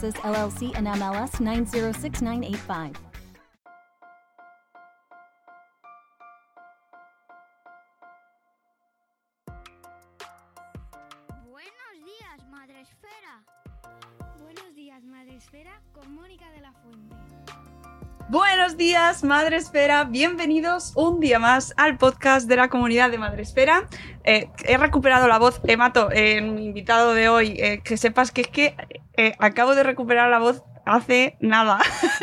LLC and MLS 906985. Buenos días, Madre Esfera. Bienvenidos un día más al podcast de la comunidad de Madre Esfera. Eh, he recuperado la voz, Emato, eh, mi invitado de hoy. eh, que sepas que es que eh, acabo de recuperar la voz hace nada.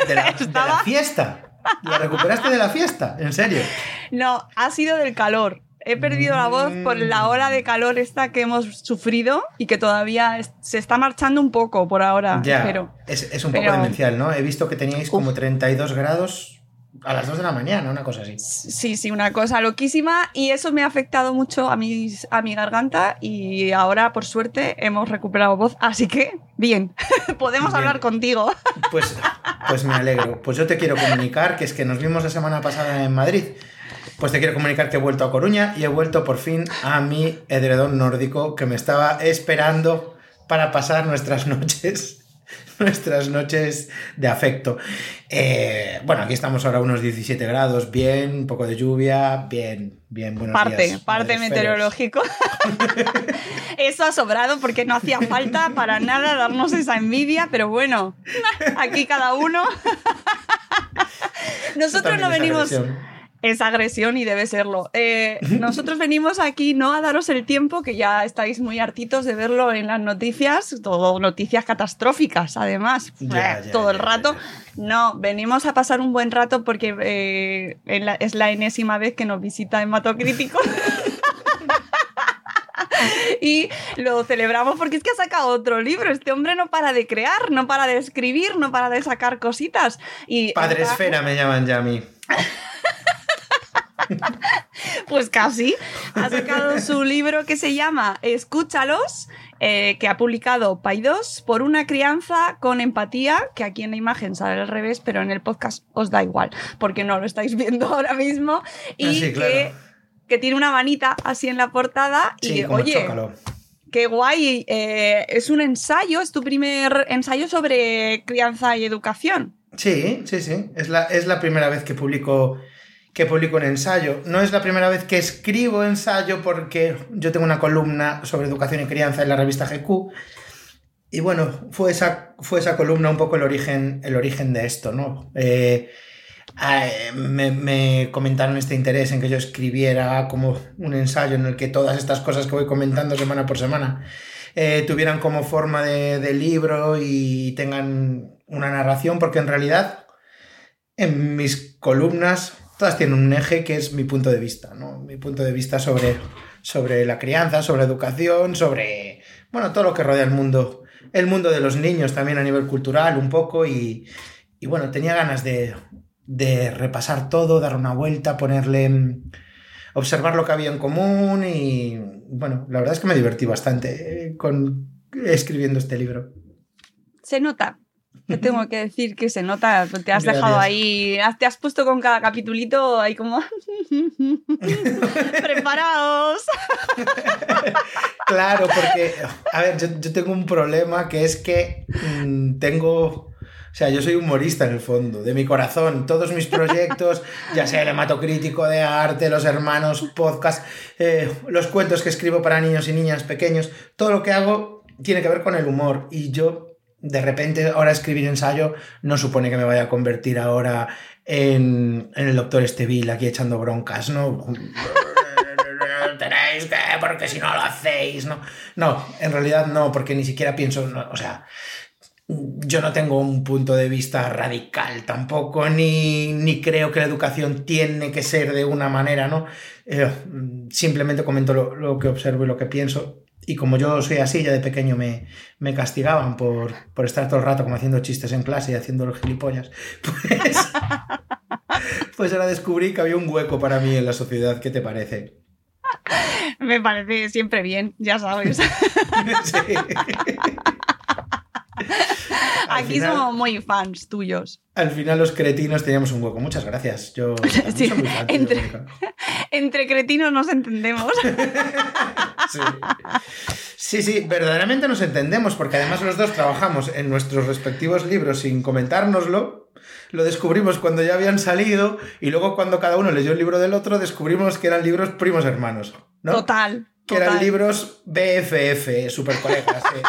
De la, de la fiesta. ¿La recuperaste de la fiesta? ¿En serio? No, ha sido del calor. He perdido la voz por la ola de calor esta que hemos sufrido y que todavía es- se está marchando un poco por ahora. Ya. Pero Es, es un poco Pero- demencial, ¿no? He visto que teníais como 32 grados a las 2 de la mañana, una cosa así. Sí, sí, una cosa loquísima y eso me ha afectado mucho a, mis, a mi garganta y ahora por suerte hemos recuperado voz, así que bien, podemos Bien. hablar contigo. Pues, pues me alegro. Pues yo te quiero comunicar que es que nos vimos la semana pasada en Madrid. Pues te quiero comunicar que he vuelto a Coruña y he vuelto por fin a mi edredón nórdico que me estaba esperando para pasar nuestras noches. Nuestras noches de afecto. Eh, bueno, aquí estamos ahora a unos 17 grados, bien, un poco de lluvia, bien, bien, buenos parte, días, parte meteorológico. Eso ha sobrado porque no hacía falta para nada darnos esa envidia, pero bueno, aquí cada uno. Nosotros no venimos... agresión. Es agresión y debe serlo. Eh, nosotros venimos aquí no a daros el tiempo, que ya estáis muy hartitos de verlo en las noticias, todo noticias catastróficas, además, todo el rato. No, venimos a pasar un buen rato porque eh, en la- es la enésima vez que nos visita Hematocrítico. Y lo celebramos porque es que ha sacado otro libro. Este hombre no para de crear, no para de escribir, no para de sacar cositas. Y Padre está- Esfera me llaman ya a mí. Pues casi. Ha sacado su libro que se llama Escúchalos, eh, que ha publicado Paidós por una crianza con empatía, que aquí en la imagen sale al revés, pero en el podcast os da igual, porque no lo estáis viendo ahora mismo. Y Ah, sí, claro. que, que tiene una manita así en la portada. Sí, y oye, chócalo. qué guay. eh, es un ensayo, es tu primer ensayo sobre crianza y educación. Sí, sí, sí. Es la, es la primera vez que publico, que publico un ensayo. No es la primera vez que escribo ensayo porque yo tengo una columna sobre educación y crianza en la revista GQ. Y bueno, fue esa, fue esa columna un poco el origen, el origen de esto, ¿no? Eh, eh, me, me comentaron este interés en que yo escribiera como un ensayo en el que todas estas cosas que voy comentando semana por semana eh, tuvieran como forma de libro y tengan una narración, porque en realidad en mis columnas todas tienen un eje que es mi punto de vista, ¿no? Mi punto de vista sobre, sobre la crianza, sobre educación, sobre, bueno, todo lo que rodea el mundo, el mundo de los niños también a nivel cultural un poco y, y bueno, tenía ganas de, de repasar todo, dar una vuelta, ponerle, mm, observar lo que había en común y bueno, la verdad es que me divertí bastante eh, con escribiendo este libro. Se nota. Te tengo que decir que se nota. Te has dejado ahí. Te has puesto con cada capitulito ahí como. ¡Preparaos! Claro, porque, a ver, yo, yo tengo un problema que es que mm, tengo... O sea, yo soy humorista en el fondo, de mi corazón. Todos mis proyectos, ya sea el hematocrítico de arte, los hermanos, podcast, eh, los cuentos que escribo para niños y niñas pequeños, todo lo que hago tiene que ver con el humor. Y yo, de repente, ahora escribir ensayo no supone que me vaya a convertir ahora en, el doctor Estevil aquí echando broncas, ¿no? Tenéis que, porque si no lo hacéis, ¿no? No, en realidad no, porque ni siquiera pienso, o sea, yo no tengo un punto de vista radical tampoco, ni, ni creo que la educación tiene que ser de una manera, ¿no? Eh, simplemente comento lo, que observo y lo que pienso. Y como yo soy así, ya de pequeño me, me castigaban por, por, estar todo el rato como haciendo chistes en clase y haciendo los gilipollas, pues, pues ahora descubrí que había un hueco para mí en la sociedad. ¿Qué te parece? Me parece siempre bien, ya sabes. Sí. Aquí final, somos muy fans tuyos. Al final los cretinos teníamos un hueco. Muchas gracias. Yo, sí, soy muy fan, entre, entre, cretinos nos entendemos. sí. sí, sí, verdaderamente nos entendemos porque además los dos trabajamos en nuestros respectivos libros sin comentárnoslo. Lo descubrimos cuando ya habían salido y luego cuando cada uno leyó el libro del otro descubrimos que eran libros primos hermanos. ¿no? Total. Que total. eran libros BFF, super colegas. Eh.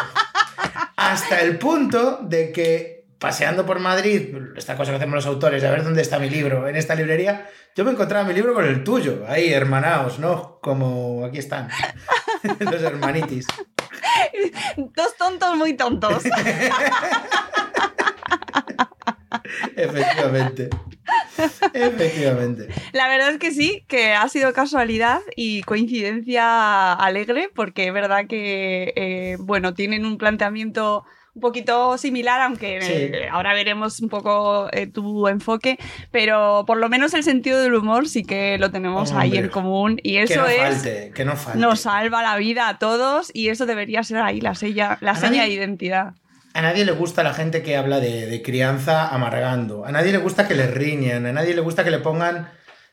Hasta el punto de que paseando por Madrid, esta cosa que hacemos los autores, a ver dónde está mi libro, en esta librería, yo me encontraba mi libro con el tuyo, ahí hermanaos, ¿no? Como aquí están, los hermanitis. Dos tontos muy tontos. Efectivamente. Efectivamente. La verdad es que sí, que ha sido casualidad y coincidencia alegre, porque es verdad que, eh, bueno, tienen un planteamiento un poquito similar, aunque Sí. eh, ahora veremos un poco eh, tu enfoque, pero por lo menos el sentido del humor sí que lo tenemos ahí Hombre, en común y que eso no es... falte, que no falte. Nos salva la vida a todos y eso debería ser ahí la, sella, la seña de identidad. A nadie le gusta la gente que habla de, de crianza amargando. A nadie le gusta que le riñan. A nadie le gusta que le pongan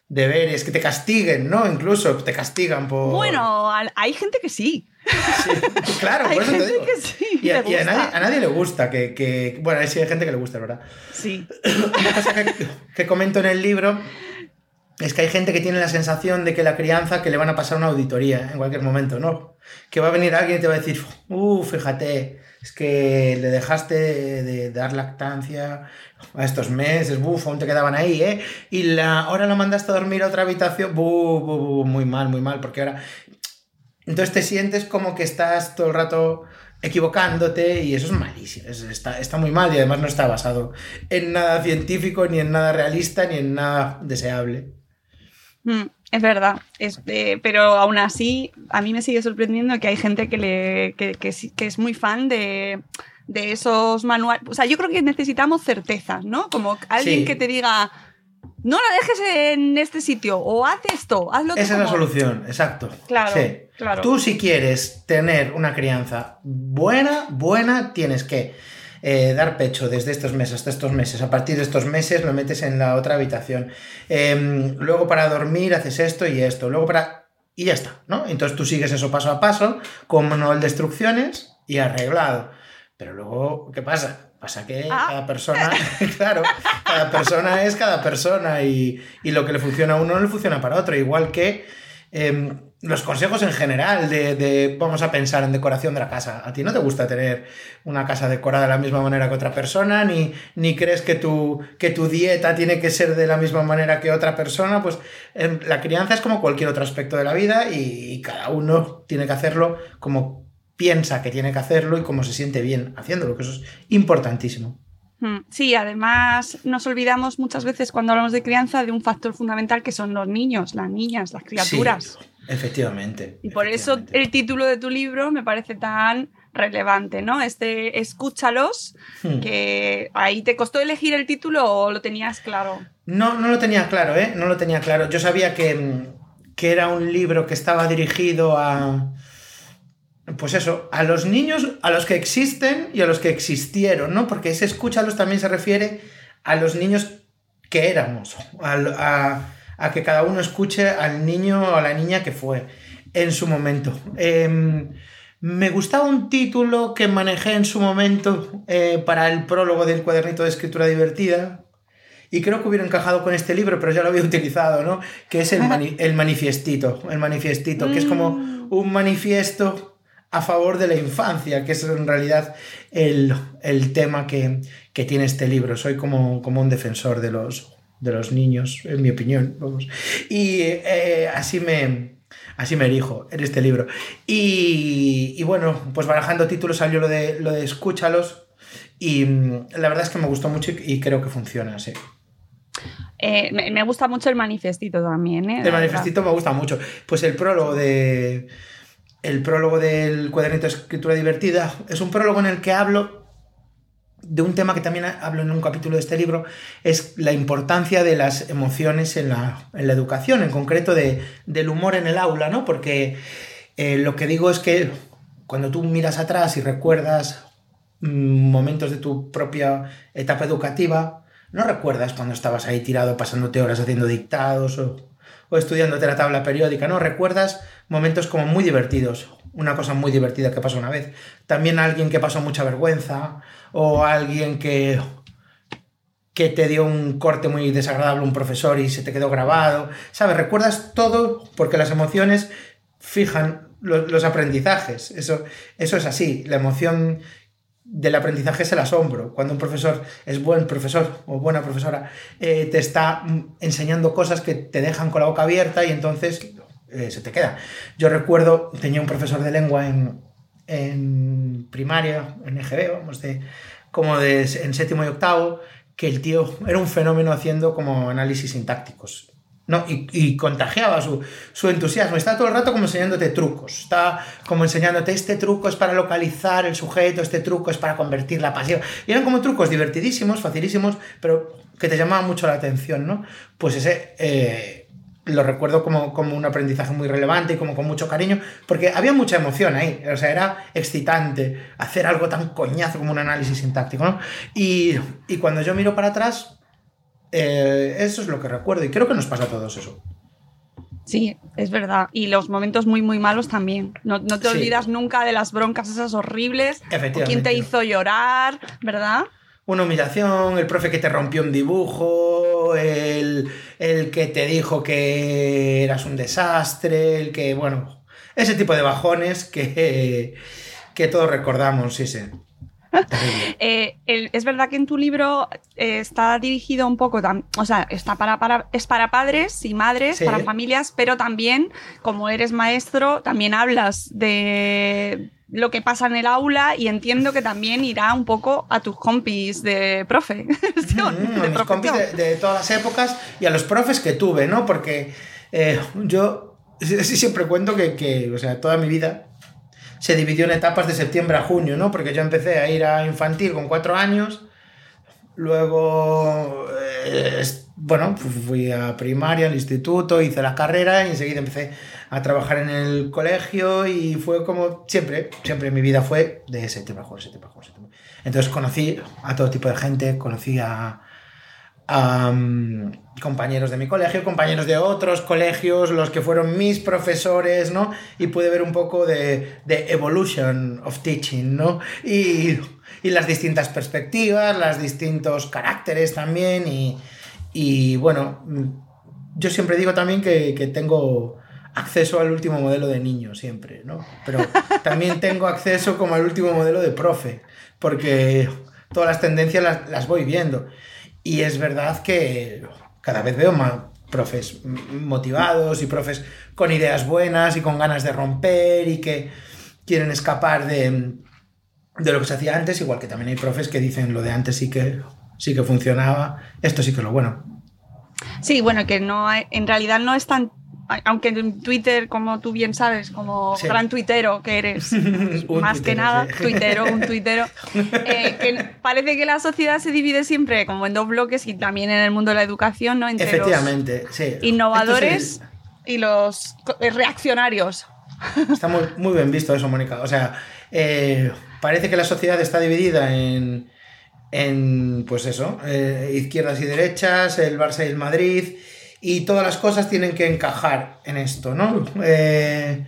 deberes, que te castiguen, ¿no? Incluso te castigan por. Bueno, hay gente que sí. Sí, claro, hay por eso te gente digo. que sí. Y a, y a nadie, a nadie le gusta que, que- Bueno, sí hay gente que le gusta, ¿verdad? Sí. Una cosa que, que comento en el libro es que hay gente que tiene la sensación de que la crianza que le van a pasar una auditoría en cualquier momento, ¿no? Que va a venir alguien y te va a decir, uh, fíjate, es que le dejaste de dar lactancia a estos meses, buf, aún te quedaban ahí, ¿eh? Y la, ahora la mandaste a dormir a otra habitación, bu, bu, bu, muy mal, muy mal, porque ahora... Entonces te sientes como que estás todo el rato equivocándote y eso es malísimo, es- está, está muy mal y además no está basado en nada científico, ni en nada realista, ni en nada deseable. Mm, es verdad, es, eh, pero aún así a mí me sigue sorprendiendo que hay gente que, le, que, que es muy fan de, de esos manuales. O sea, yo creo que necesitamos certezas, ¿no? Como alguien Sí. que te diga, no la dejes en este sitio o haz esto, hazlo Esa es la como-". solución, exacto. Claro, Sí. claro. Tú si quieres tener una crianza buena, buena, tienes que eh, dar pecho desde estos meses hasta estos meses. A partir de estos meses lo metes en la otra habitación. Em, luego para dormir haces esto y esto. Luego para... Y ya está, ¿no? Entonces tú sigues eso paso a paso con manual de instrucciones y arreglado. Pero luego, ¿qué pasa? Pasa que Ah. cada persona, claro, cada persona es cada persona y, y lo que le funciona a uno no le funciona para otro. Igual que em, los consejos en general de, de, vamos a pensar en decoración de la casa. A ti no te gusta tener una casa decorada de la misma manera que otra persona, ni, ni crees que tu, que tu dieta tiene que ser de la misma manera que otra persona. Pues em, la crianza es como cualquier otro aspecto de la vida y, y cada uno tiene que hacerlo como piensa que tiene que hacerlo y como se siente bien haciéndolo, que eso es importantísimo. Mm, Sí, además nos olvidamos muchas veces cuando hablamos de crianza de un factor fundamental que son los niños, las niñas, las criaturas. Sí, efectivamente. Y por eso el título de tu libro me parece tan relevante, ¿no? Este Escúchalos, Hmm. que ahí te costó elegir el título o lo tenías claro. No, no lo tenía claro, ¿eh? No lo tenía claro. Yo sabía que, que era un libro que estaba dirigido a. Pues eso, a los niños, a los que existen y a los que existieron, ¿no? Porque ese escúchalos también se refiere a los niños que éramos, al- a, a que cada uno escuche al niño o a la niña que fue en su momento. Em, me gustaba un título que manejé en su momento eh, para el prólogo del cuadernito de escritura divertida, y creo que hubiera encajado con este libro, pero ya lo había utilizado, ¿no? Que es el, mani- el manifiestito, el manifiestito, que es como un manifiesto a favor de la infancia, que es en realidad el, el tema que, que tiene este libro. Soy como, como un defensor de los, de los niños, en mi opinión, vamos. Y eh, así me... Así me erijo en este libro. Y, y bueno, pues barajando títulos salió lo de, lo de Escúchalos. Y mm, la verdad es que me gustó mucho y, y creo que funciona, sí. Eh, me, me gusta mucho el manifestito también, ¿eh? El manifestito me gusta mucho. Pues el prólogo de. El prólogo del cuadernito de escritura divertida es un prólogo en el que hablo de un tema que también hablo en un capítulo de este libro, es la importancia de las emociones en la, en la educación, en concreto de, del humor en el aula, ¿no? Porque eh, lo que digo es que cuando tú miras atrás y recuerdas mm, momentos de tu propia etapa educativa, no recuerdas cuando estabas ahí tirado pasándote horas haciendo dictados o, o estudiándote la tabla periódica, ¿no? Recuerdas momentos como muy divertidos, una cosa muy divertida que pasó una vez. También alguien que pasó mucha vergüenza o alguien que que te dio un corte muy desagradable un profesor y se te quedó grabado, ¿sabes? Recuerdas todo porque las emociones fijan los, los aprendizajes, eso, eso es así, la emoción del aprendizaje es el asombro. Cuando un profesor es buen profesor o buena profesora, eh, te está mm, enseñando cosas que te dejan con la boca abierta y entonces eh, se te queda. Yo recuerdo, tenía un profesor de lengua en, en primaria, en EGB, vamos, de, como de, en séptimo y octavo, que el tío era un fenómeno haciendo como análisis sintácticos. ¿No? Y, contagiaba su, entusiasmo. Está todo el rato como enseñándote trucos. Está como enseñándote este truco es para localizar el sujeto, este truco es para convertir la pasión. Y eran como trucos divertidísimos, facilísimos, pero que te llamaban mucho la atención, ¿no? Pues ese eh, lo recuerdo como, como un aprendizaje muy relevante y como con mucho cariño, porque había mucha emoción ahí. O sea, era excitante hacer algo tan coñazo como un análisis sintáctico, y cuando yo miro para atrás, eh, eso es lo que recuerdo y creo que nos pasa a todos eso. Sí, es verdad. Y los momentos muy, muy malos también. No, no te Sí. olvidas nunca de las broncas esas horribles. o Efectivamente. quién te hizo llorar, ¿verdad? Una humillación, el profe que te rompió un dibujo, el, el que te dijo que eras un desastre, el que, bueno, ese tipo de bajones que, que todos recordamos, sí, sí. Eh, el- es verdad que en tu libro eh, está dirigido un poco, tam- o sea, está para, para, es para padres y madres, Sí. para familias, pero también, como eres maestro, también hablas de lo que pasa en el aula y entiendo que también irá un poco a tus compis de profe. Mm, a mis compis de, de todas las épocas y a los profes que tuve, ¿no? Porque eh, yo siempre cuento que, que, o sea, toda mi vida se dividió en etapas de septiembre a junio, ¿no? Porque yo empecé a ir a infantil con cuatro años, luego, eh, bueno, fu- fui a primaria, al instituto, hice la carrera y enseguida empecé a trabajar en el colegio y fue como siempre, siempre mi vida fue de septiembre a junio, septiembre a junio. Entonces conocí a todo tipo de gente, conocí a, mm, compañeros de mi colegio, compañeros de otros colegios, los que fueron mis profesores, ¿no? Y pude ver un poco de, de evolution of teaching, ¿no? Y, y las distintas perspectivas, los distintos caracteres también y, y, bueno, yo siempre digo también que, que tengo acceso al último modelo de niño siempre, ¿no? Pero también tengo acceso como al último modelo de profe, porque todas las tendencias las, las voy viendo. Y es verdad que cada vez veo más profes motivados y profes con ideas buenas y con ganas de romper y que quieren escapar de, de lo que se hacía antes, igual que también hay profes que dicen lo de antes sí que, sí que funcionaba, esto sí que es lo bueno. Sí, bueno, que no en realidad no es tan. Aunque en Twitter, como tú bien sabes, como Sí. gran tuitero que eres, más que nada, sí. tuitero, un tuitero, eh, que parece que la sociedad se divide siempre como en dos bloques y también en el mundo de la educación, ¿no? Entre Efectivamente, sí. innovadores y los eh, reaccionarios. está muy, muy bien visto eso, Mónica. O sea, eh, parece que la sociedad está dividida en, en pues eso, eh, izquierdas y derechas, el Barça y el Madrid, y todas las cosas tienen que encajar en esto, ¿no? Eh,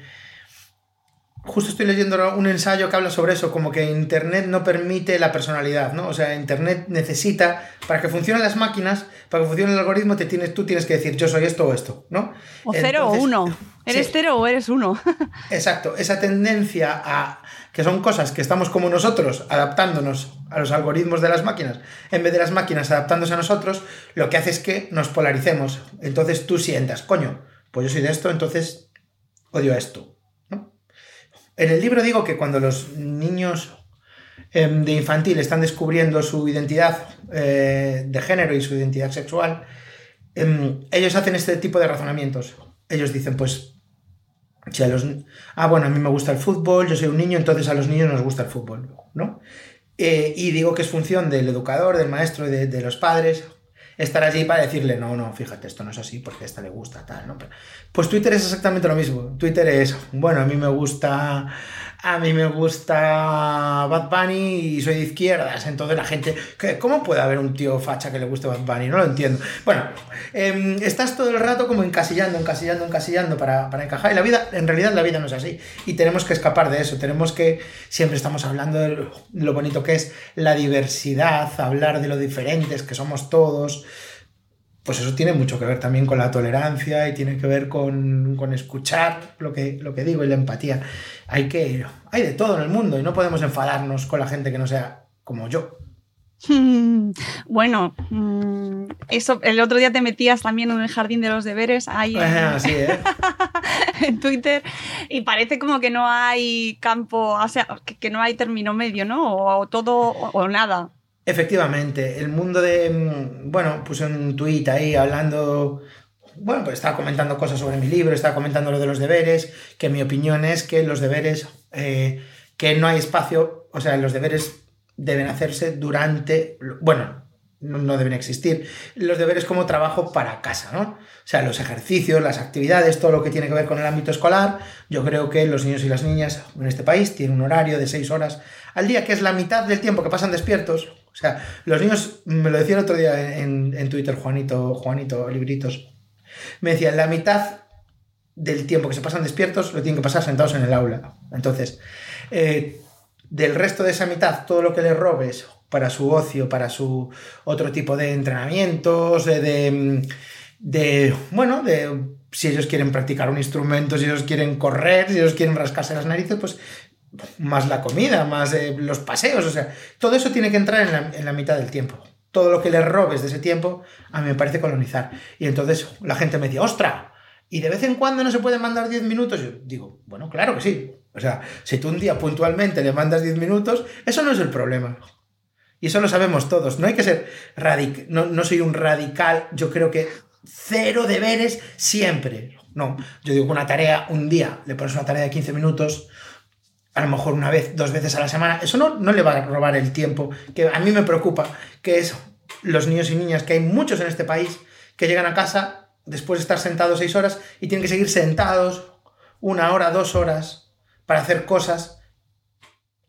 justo estoy leyendo un ensayo que habla sobre eso, como que Internet no permite la personalidad, ¿no? O sea, Internet necesita, para que funcionen las máquinas, para que funcione el algoritmo, te tienes, tú tienes que decir yo soy esto o esto, ¿no? O cero o uno. ¿Eres sí. cero o eres uno? Exacto, esa tendencia a que son cosas que estamos como nosotros adaptándonos a los algoritmos de las máquinas, en vez de las máquinas adaptándose a nosotros, lo que hace es que nos polaricemos. Entonces tú sientas, coño, pues yo soy de esto, entonces odio esto. ¿no? En el libro digo que cuando los niños em, de infantil están descubriendo su identidad eh, de género y su identidad sexual, em, ellos hacen este tipo de razonamientos. Ellos dicen, pues, si a los... Ah, bueno, a mí me gusta el fútbol, yo soy un niño, entonces a los niños nos gusta el fútbol, ¿no? Eh, y digo que es función del educador, del maestro de, de los padres estar allí para decirle, no, no, fíjate, esto no es así porque a esta le gusta, tal, ¿no? Pues Twitter es exactamente lo mismo. Twitter es, bueno, a mí me gusta a mí me gusta Bad Bunny y soy de izquierdas, entonces la gente, ¿cómo puede haber un tío facha que le guste Bad Bunny? No lo entiendo. Bueno, em, estás todo el rato como encasillando, encasillando, encasillando para, para, encajar y la vida, en realidad la vida no es así y tenemos que escapar de eso, tenemos que, siempre estamos hablando de lo bonito que es la diversidad, hablar de lo diferentes que somos todos pues eso tiene mucho que ver también con la tolerancia y tiene que ver con, escuchar lo que, lo que digo y la empatía. Hay que. Hay de todo en el mundo y no podemos enfadarnos con la gente que no sea como yo. Bueno, mm, eso el otro día te metías también en el jardín de los deberes ahí ¿eh? en, Twitter y parece como que no hay campo, o sea, que, no hay término medio, ¿no? O, todo o nada. Efectivamente, el mundo de. Mm, bueno, puse un tuit ahí hablando. Bueno, pues estaba comentando cosas sobre mi libro, estaba comentando lo de los deberes, que mi opinión es que los deberes, eh, que no hay espacio, o sea, los deberes deben hacerse durante. Bueno, no deben existir. Los deberes como trabajo para casa, ¿no? O sea, los ejercicios, las actividades, todo lo que tiene que ver con el ámbito escolar. Yo creo que los niños y las niñas en este país tienen un horario de seis horas al día, que es la mitad del tiempo que pasan despiertos. O sea, los niños, me lo decía el otro día en, Twitter, Juanito, Juanito, Libritos, me decían, la mitad del tiempo que se pasan despiertos lo tienen que pasar sentados en el aula. Entonces, eh, del resto de esa mitad, todo lo que les robes para su ocio, para su otro tipo de entrenamientos, de, de, bueno, de si ellos quieren practicar un instrumento, si ellos quieren correr, si ellos quieren rascarse las narices, pues más la comida, más eh, los paseos, o sea, todo eso tiene que entrar en la, en la, mitad del tiempo. Todo lo que le robes de ese tiempo, a mí me parece colonizar. Y entonces la gente me dice, ¡ostra! ¿Y de vez en cuando no se puede mandar 10 minutos? Yo digo, bueno, claro que sí. O sea, si tú un día puntualmente le mandas 10 minutos, eso no es el problema. Y eso lo sabemos todos. No hay que ser radical. No, no soy un radical. Yo creo que cero deberes siempre. No, yo digo una tarea, un día le pones una tarea de 15 minutos, a lo mejor una vez, dos veces a la semana, eso no, no le va a robar el tiempo, que a mí me preocupa, que es los niños y niñas, que hay muchos en este país, que llegan a casa después de estar sentados seis horas y tienen que seguir sentados una hora, dos horas, para hacer cosas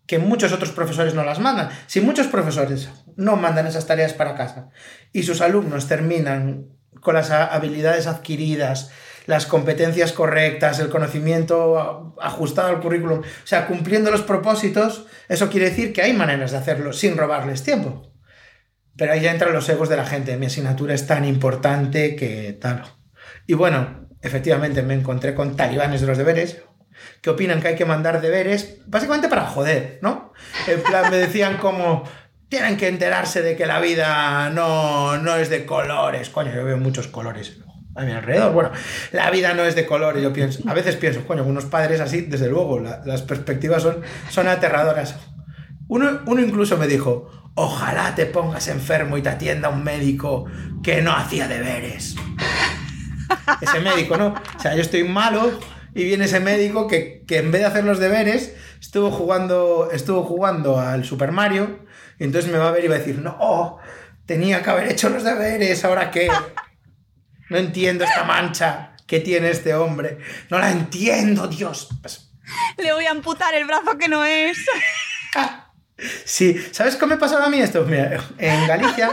que muchos otros profesores no las mandan. Si muchos profesores no mandan esas tareas para casa y sus alumnos terminan con las habilidades adquiridas, las competencias correctas, el conocimiento ajustado al currículum, o sea, cumpliendo los propósitos, eso quiere decir que hay maneras de hacerlo sin robarles tiempo. Pero ahí ya entran los egos de la gente. Mi asignatura es tan importante que tal. Y bueno, efectivamente me encontré con talibanes de los deberes que opinan que hay que mandar deberes básicamente para joder, ¿no? En plan, me decían como, tienen que enterarse de que la vida no, no es de colores. Coño, yo veo muchos colores a mi alrededor. Bueno, la vida no es de color yo pienso, a veces pienso, coño, unos padres así, desde luego, las perspectivas son, son aterradoras. Uno, uno incluso me dijo, ojalá te pongas enfermo y te atienda un médico que no hacía deberes. Ese médico, ¿no? O sea, yo estoy malo y viene ese médico que, que en vez de hacer los deberes estuvo jugando, estuvo jugando al Super Mario y entonces me va a ver y va a decir, no, tenía que haber hecho los deberes, ¿ahora qué? No entiendo esta mancha que tiene este hombre. No la entiendo, Dios. Pues Le voy a amputar el brazo que no es. Sí, ¿sabes cómo me pasaba a mí esto? Mira, en Galicia,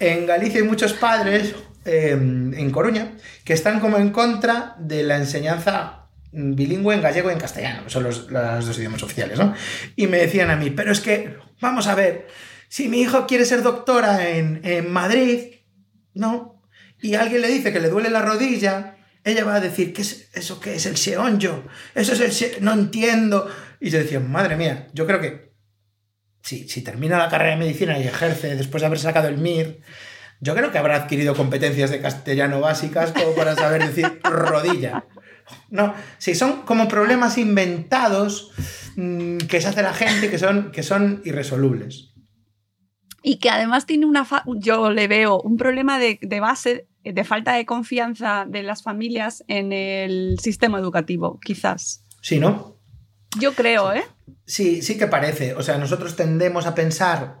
en Galicia hay muchos padres, em, en Coruña, que están como en contra de la enseñanza bilingüe en gallego y en castellano, que son los, dos idiomas oficiales, ¿no? Y me decían a mí, pero es que, vamos a ver, si mi hijo quiere ser doctora en, en Madrid, ¿no? Y alguien le dice que le duele la rodilla, ella va a decir, ¿qué es eso? ¿Qué es el seonjo? Eso es el se... No entiendo. Y yo decía, madre mía, yo creo que si, si termina la carrera de medicina y ejerce después de haber sacado el MIR, yo creo que habrá adquirido competencias de castellano básicas como para saber decir rodilla. No, sí, son como problemas inventados mm, que se hace la gente que son, que son irresolubles. Y que además tiene una. Yo le veo un problema de, de base de falta de confianza de las familias en el sistema educativo, quizás. Sí, ¿no? Yo creo, ¿eh? Sí, sí que parece. O sea, nosotros tendemos a pensar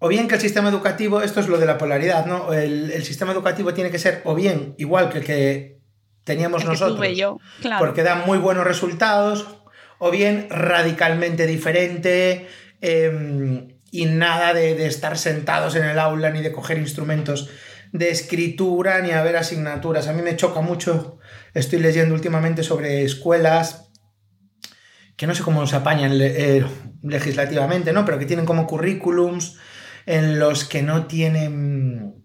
O bien que el sistema educativo, esto es lo de la polaridad, ¿no? El, sistema educativo tiene que ser o bien igual que el que teníamos nosotros, yo, porque da muy buenos resultados, o bien radicalmente diferente em, y nada de, de, estar sentados en el aula ni de coger instrumentos de escritura ni haber asignaturas. A mí me choca mucho, estoy leyendo últimamente sobre escuelas que no sé cómo se apañan eh, legislativamente, ¿no? Pero que tienen como currículums en los que no tienen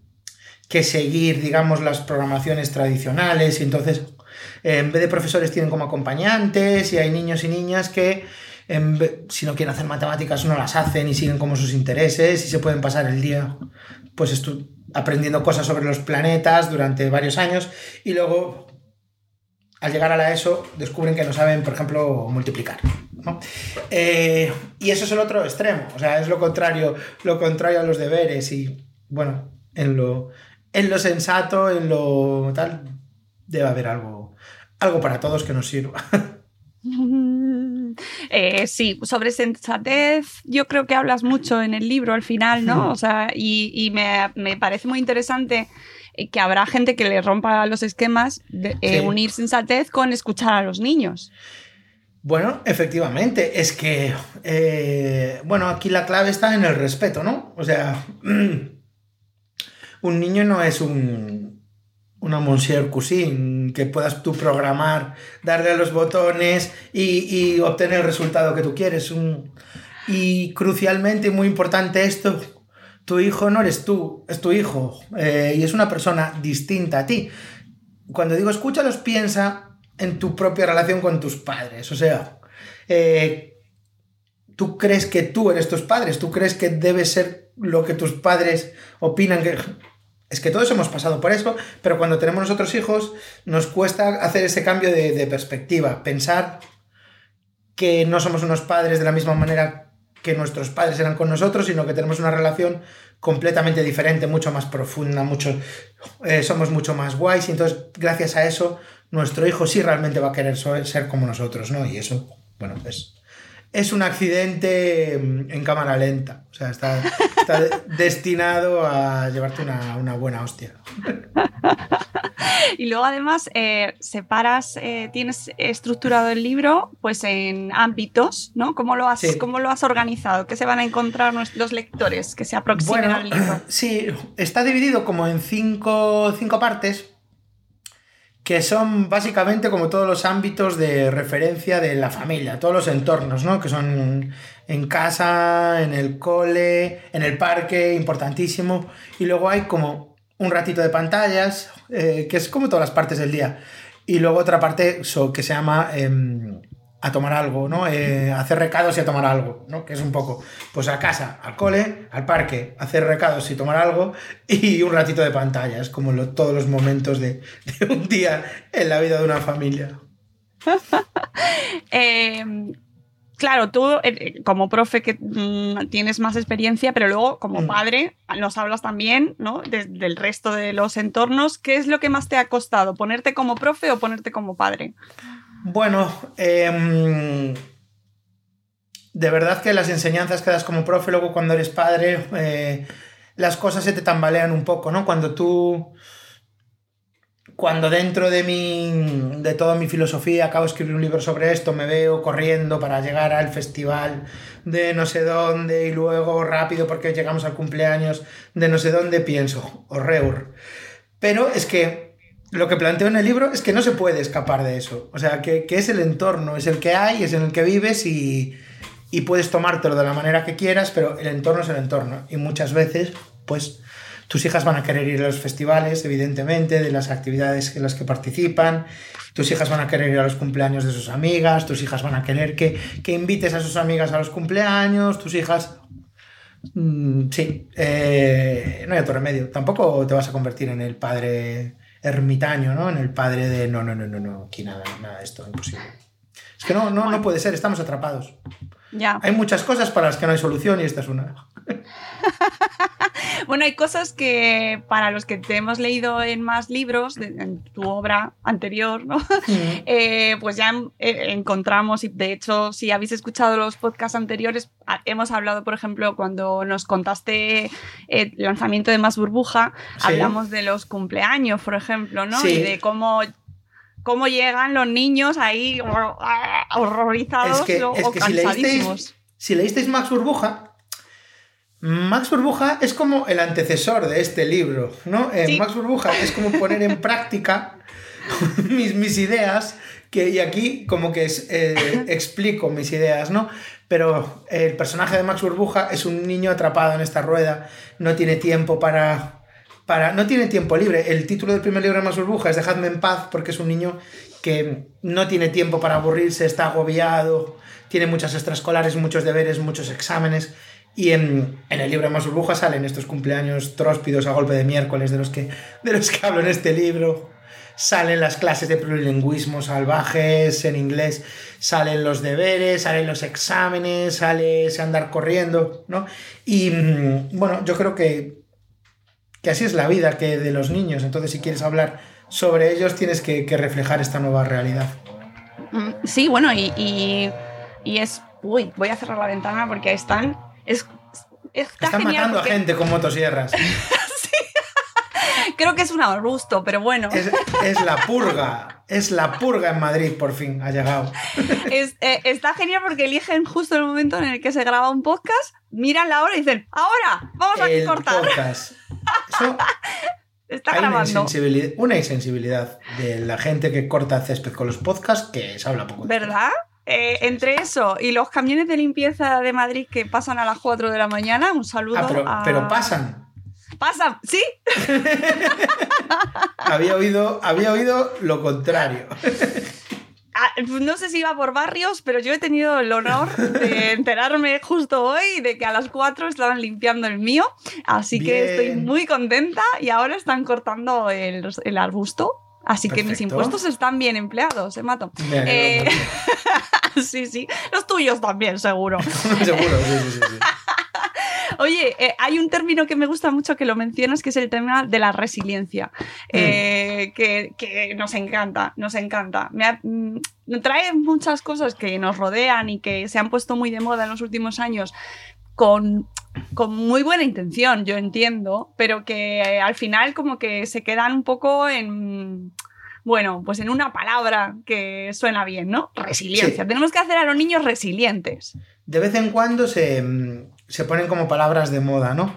que seguir, digamos, las programaciones tradicionales y entonces en vez de profesores tienen como acompañantes y hay niños y niñas que si no quieren hacer matemáticas no las hacen y siguen como sus intereses y se pueden pasar el día pues aprendiendo cosas sobre los planetas durante varios años y luego al llegar a la ESO descubren que no saben, por ejemplo, multiplicar. Eh, y eso es el otro extremo, o sea, es lo contrario, lo contrario a los deberes y bueno, en lo, en lo sensato, en lo tal, debe haber algo, algo para todos que nos sirva. Eh, sí, sobre sensatez yo creo que hablas mucho en el libro al final, ¿no? O sea, y, me, parece muy interesante que habrá gente que le rompa los esquemas de eh, unir sensatez con escuchar a los niños. Bueno, efectivamente, es que, eh, bueno, aquí la clave está en el respeto, ¿no? O sea, un niño no es un, una Monsieur Cousin que puedas tú programar, darle a los botones y, obtener el resultado que tú quieres. y crucialmente, muy importante esto, tu hijo no eres tú, es tu hijo eh, y es una persona distinta a ti. Cuando digo escúchalos, piensa en tu propia relación con tus padres. O sea, eh, tú crees que tú eres tus padres, tú crees que debe ser lo que tus padres opinan que... Es que todos hemos pasado por eso, pero cuando tenemos nosotros hijos nos cuesta hacer ese cambio de, de perspectiva, pensar que no somos unos padres de la misma manera que nuestros padres eran con nosotros, sino que tenemos una relación completamente diferente, mucho más profunda, mucho, eh, somos mucho más guays y entonces gracias a eso nuestro hijo sí realmente va a querer ser como nosotros, ¿no? Y eso, bueno, es, es un accidente mm, en cámara lenta. O sea, está, destinado a llevarte una, buena hostia. Y luego además eh, separas, eh, tienes estructurado el libro pues en ámbitos, ¿no? ¿Cómo lo has, lo has organizado? ¿Qué se van a encontrar los lectores que se aproximen al libro? Sí, está dividido como en cinco, cinco partes que son básicamente como todos los ámbitos de referencia de la familia, todos los entornos, ¿no? Que son en casa, en el cole, en el parque, importantísimo. Y luego hay como un ratito de pantallas, eh, que es como todas las partes del día. Y luego otra parte que se llama em, a tomar algo, ¿no? Eh, hacer recados y a tomar algo, ¿no? Que es un poco, pues a casa, al cole, al parque, hacer recados y tomar algo y un ratito de pantalla. Es como todos los momentos de, un día en la vida de una familia. Em, claro, tú eh, como profe que mm, tienes más experiencia, pero luego como mm. padre nos hablas también, ¿no? del resto de los entornos. ¿Qué es lo que más te ha costado? ¿Ponerte como profe o ponerte como padre? Bueno, em, de verdad que las enseñanzas que das como profe, luego cuando eres padre, eh, las cosas se te tambalean un poco, ¿no? Cuando tú, cuando dentro de mi, de toda mi filosofía acabo de escribir un libro sobre esto, me veo corriendo para llegar al festival de no sé dónde y luego rápido porque llegamos al cumpleaños de no sé dónde, pienso, horreur. Pero es que lo que planteo en el libro es que no se puede escapar de eso. O sea, que, que es el entorno, es el que hay, es en el que vives y, y puedes tomártelo de la manera que quieras, pero el entorno es el entorno. Y muchas veces, pues, tus hijas van a querer ir a los festivales, evidentemente, de las actividades en las que participan. Tus hijas van a querer ir a los cumpleaños de sus amigas. Tus hijas van a querer que, que invites a sus amigas a los cumpleaños. Tus hijas... Mm, sí, eh, no hay otro remedio. Tampoco te vas a convertir en el padre ermitaño, ¿no? En el padre de no, no, no, no, no, aquí nada, nada de esto, imposible. Es que no, no, no puede ser, estamos atrapados. Ya. Hay muchas cosas para las que no hay solución y esta es una. Bueno, hay cosas que para los que te hemos leído en más libros, en tu obra anterior, ¿no? Eh, pues ya eh, encontramos, y de hecho, si habéis escuchado los podcasts anteriores, hemos hablado, por ejemplo, cuando nos contaste eh, el lanzamiento de Más Burbuja, Sí. hablamos de los cumpleaños, por ejemplo, ¿no? Sí. Y de cómo, cómo llegan los niños ahí hor- horrorizados Es que, o, es que si, leísteis, cansadísimos. si leísteis Max Burbuja, Max Burbuja es como el antecesor de este libro, ¿no? Eh, Sí. Max Burbuja es como poner en práctica mis, mis ideas, que, y aquí como que es, eh, explico mis ideas, ¿no? Pero el personaje de Max Burbuja es un niño atrapado en esta rueda, no tiene tiempo para... Para, no tiene tiempo libre. El título del primer libro de Max Burbuja es Dejadme en paz porque es un niño que no tiene tiempo para aburrirse, está agobiado, tiene muchas extraescolares, muchos deberes, muchos exámenes. Y en, en el libro de Más Burbuja salen estos cumpleaños tróspidos a golpe de miércoles de los que, de los que hablo en este libro. Salen las clases de plurilingüismo salvajes en inglés, salen los deberes, salen los exámenes, sale ese andar corriendo, ¿no? Y mm, bueno, yo creo que, que así es la vida que de los niños. Entonces, si quieres hablar sobre ellos, tienes que, que reflejar esta nueva realidad. Mm, Sí, bueno, y, y, y es. Uy, voy a cerrar la ventana porque están. Es, está Están genial matando a gente con motosierras. Creo que es un arbusto, pero bueno. Es, es la purga. Es la purga en Madrid, por fin, ha llegado. Es- eh, está genial porque eligen justo el momento en el que se graba un podcast, miran la hora y dicen: ¡Ahora! ¡Vamos a El cortar! podcast. Eso, Está hay una grabando. insensibilidad, una insensibilidad de la gente que corta césped con los podcasts que se habla poco. ¿Verdad? Eh, entre eso y los camiones de limpieza de Madrid que pasan a las 4 de la mañana, un saludo. Ah, pero, a- pero pasan. Pasan, sí, Había oído, había oído lo contrario. Ah, no sé si iba por barrios, pero yo he tenido el honor de enterarme justo hoy de que a las 4 estaban limpiando el mío, así que estoy muy contenta y ahora están cortando el, el arbusto. Así que mis impuestos están bien empleados, ¿eh, Mato? Me Eh, sí, sí. Los tuyos también, seguro. Seguro, sí, sí, sí, sí. Oye, eh, hay un término que me gusta mucho que lo mencionas, que es el tema de la resiliencia, eh, que, que nos encanta, nos encanta. Me ha- mm, trae muchas cosas que nos rodean y que se han puesto muy de moda en los últimos años con, con muy buena intención, yo entiendo, pero que eh, al final como que se quedan un poco en... Bueno, pues en una palabra que suena bien, ¿no? Resiliencia. Sí. Tenemos que hacer a los niños resilientes. De vez en cuando se, se ponen como palabras de moda, ¿no?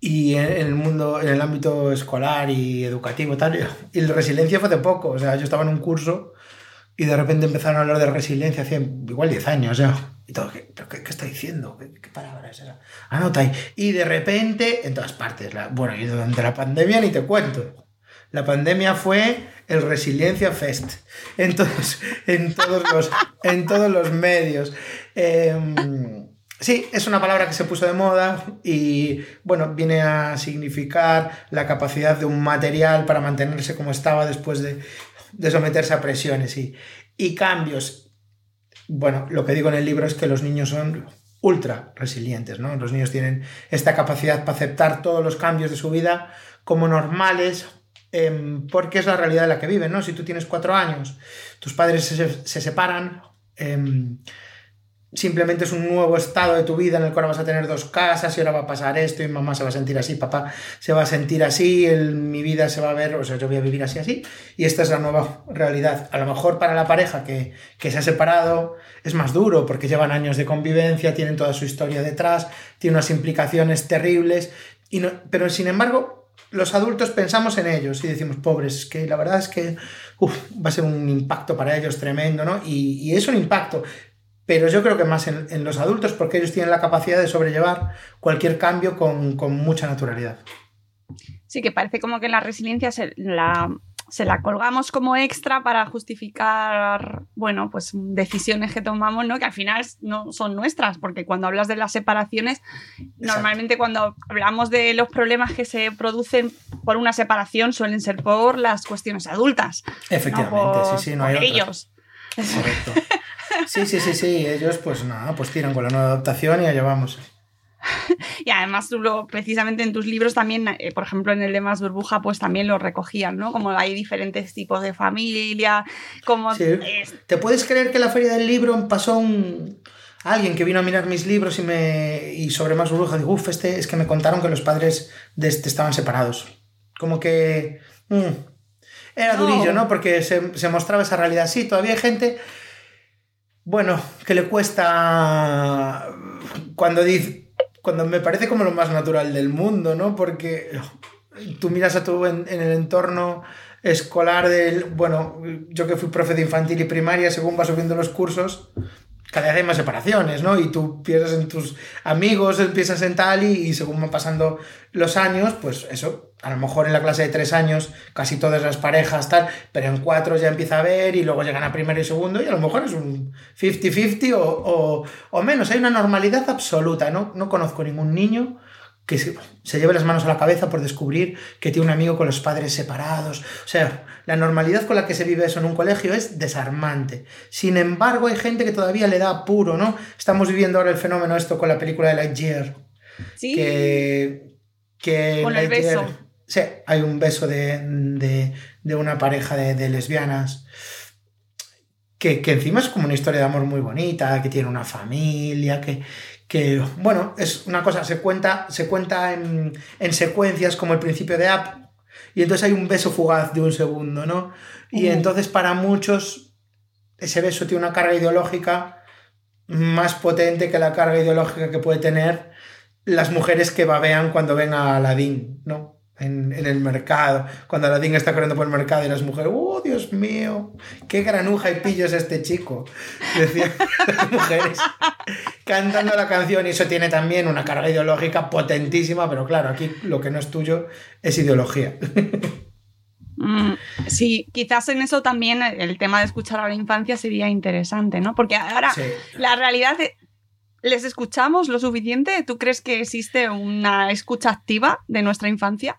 Y en el mundo, en el ámbito escolar y educativo tal, y la resiliencia fue hace poco, o sea, yo estaba en un curso y de repente empezaron a hablar de resiliencia igual 10 años ya. Y todo, ¿qué, pero qué, qué está diciendo? ¿Qué, palabra es esa? Anota ahí. Y de repente, en todas partes, bueno, y durante la pandemia ni te cuento. La pandemia fue el Resiliencia Fest en todos, en todos, los, en todos los medios. Em, sí, es una palabra que se puso de moda y bueno, viene a significar la capacidad de un material para mantenerse como estaba después de, de someterse a presiones y, y cambios. Bueno, lo que digo en el libro es que los niños son ultra resilientes, ¿no? Los niños tienen esta capacidad para aceptar todos los cambios de su vida como normales, em, porque es la realidad en la que viven, ¿no? Si tú tienes cuatro años, tus padres se, se separan, em, simplemente es un nuevo estado de tu vida en el cual vas a tener dos casas y ahora va a pasar esto y mamá se va a sentir así, papá se va a sentir así, mi vida se va a ver, o sea, yo voy a vivir así, así, y esta es la nueva realidad. A lo mejor para la pareja que, que se ha separado es más duro porque llevan años de convivencia, tienen toda su historia detrás, tiene unas implicaciones terribles, y no- pero sin embargo los adultos pensamos en ellos y decimos, pobres, que la verdad es que va a ser un impacto para ellos tremendo, ¿no? Y, y es un impacto, pero yo creo que más en, los adultos porque ellos tienen la capacidad de sobrellevar cualquier cambio con, con mucha naturalidad. Sí, que parece como que la resiliencia se la, se la colgamos como extra para justificar, bueno, pues decisiones que tomamos, ¿no? Que al final no son nuestras, porque cuando hablas de las separaciones, normalmente cuando hablamos de los problemas que se producen por una separación suelen ser por las cuestiones adultas. Efectivamente, sí, sí, no hay ellos. Correcto. Sí, sí, sí, sí, ellos pues nada, pues tiran con la nueva adaptación y allá vamos. y además tú lo, precisamente en tus libros también, eh, por ejemplo en el de Más Burbuja, pues también lo recogían, ¿no? Como hay diferentes tipos de familia, como... ¿Te puedes creer que la feria del libro pasó un... Alguien que vino a mirar mis libros y, me, y sobre Más Burbuja, digo, uff, este, es que me contaron que los padres de este estaban separados. Como que... Mm, era durillo, ¿no? Porque se, se mostraba esa realidad. Sí, todavía hay gente bueno, que le cuesta cuando dice, cuando me parece como lo más natural del mundo, ¿no? Porque tú miras a tu en, el entorno escolar del, bueno, yo que fui profe de infantil y primaria, según vas subiendo los cursos, cada vez hay más separaciones, ¿no? Y tú piensas en tus amigos, empiezas en tal y, según van pasando los años, pues eso, a lo mejor en la clase de tres años casi todas las parejas tal, pero en cuatro ya empieza a ver y luego llegan a primero y segundo y a lo mejor es un 50-50 o, o, o, menos. Hay una normalidad absoluta, ¿no? No conozco ningún niño que se, se, lleve las manos a la cabeza por descubrir que tiene un amigo con los padres separados. O sea, la normalidad con la que se vive eso en un colegio es desarmante. Sin embargo, hay gente que todavía le da apuro, ¿no? Estamos viviendo ahora el fenómeno esto con la película de Lightyear. Sí. Que, que con el beso. Sí, hay un beso de, de, de una pareja de, de lesbianas. Que, que, encima es como una historia de amor muy bonita, que tiene una familia, que, que, bueno, es una cosa, se cuenta, se cuenta en, en secuencias como el principio de App, y entonces hay un beso fugaz de un segundo, ¿no? Y entonces para muchos ese beso tiene una carga ideológica más potente que la carga ideológica que puede tener las mujeres que babean cuando ven a Aladdin, ¿no? En, en, el mercado, cuando Aladdin está corriendo por el mercado y las mujeres, ¡oh, Dios mío! ¡Qué granuja y pillo es este chico! Decían las mujeres cantando la canción y eso tiene también una carga ideológica potentísima, pero claro, aquí lo que no es tuyo es ideología. Mm, sí, quizás en eso también el tema de escuchar a la infancia sería interesante, ¿no? Porque ahora sí. la realidad ¿Les escuchamos lo suficiente? ¿Tú crees que existe una escucha activa de nuestra infancia?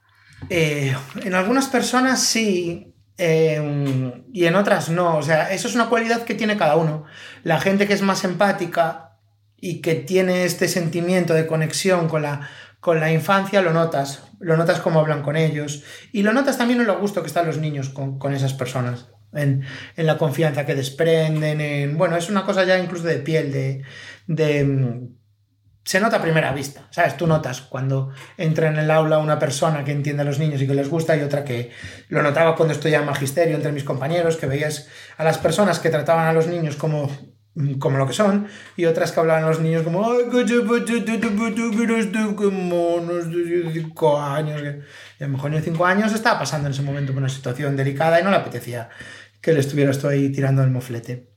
Eh, en algunas personas sí, eh, y en otras no. O sea, eso es una cualidad que tiene cada uno. La gente que es más empática y que tiene este sentimiento de conexión con la, con la infancia, lo notas. Lo notas cómo hablan con ellos. Y lo notas también en lo gusto que están los niños con, con esas personas. En, en, la confianza que desprenden. En, bueno, es una cosa ya incluso de piel, de, de se nota a primera vista, ¿sabes? Tú notas cuando entra en el aula una persona que entiende a los niños y que les gusta y otra que lo notaba cuando estudiaba magisterio entre mis compañeros, que veías a las personas que trataban a los niños como, como lo que son y otras que hablaban a los niños como ¡ay, monos de 5 años! Y a lo mejor de 5 años estaba pasando en ese momento por una situación delicada y no le apetecía que le estuvieras tú ahí tirando el moflete.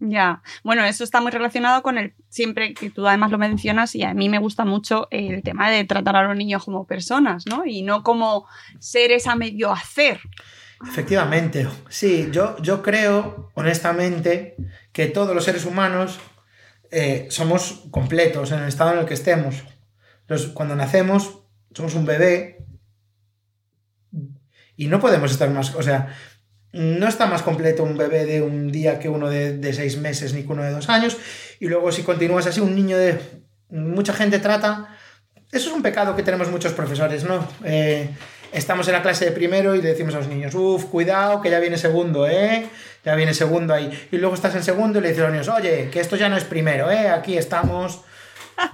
Ya, bueno, eso está muy relacionado con el, siempre que tú además lo mencionas y a mí me gusta mucho el tema de tratar a los niños como personas, ¿no? Y no como seres a medio hacer. Efectivamente, sí, yo, yo creo, honestamente, que todos los seres humanos eh, somos completos en el estado en el que estemos. Los, cuando nacemos, somos un bebé y no podemos estar más, o sea, no está más completo un bebé de un día que uno de, de, seis meses ni que uno de dos años. Y luego si continúas así, un niño de... Mucha gente trata... Eso es un pecado que tenemos muchos profesores, ¿no? Eh, estamos en la clase de primero y le decimos a los niños, uff, cuidado, que ya viene segundo, ¿eh? Ya viene segundo ahí. Y luego estás en segundo y le dices a los niños, oye, que esto ya no es primero, ¿eh? Aquí estamos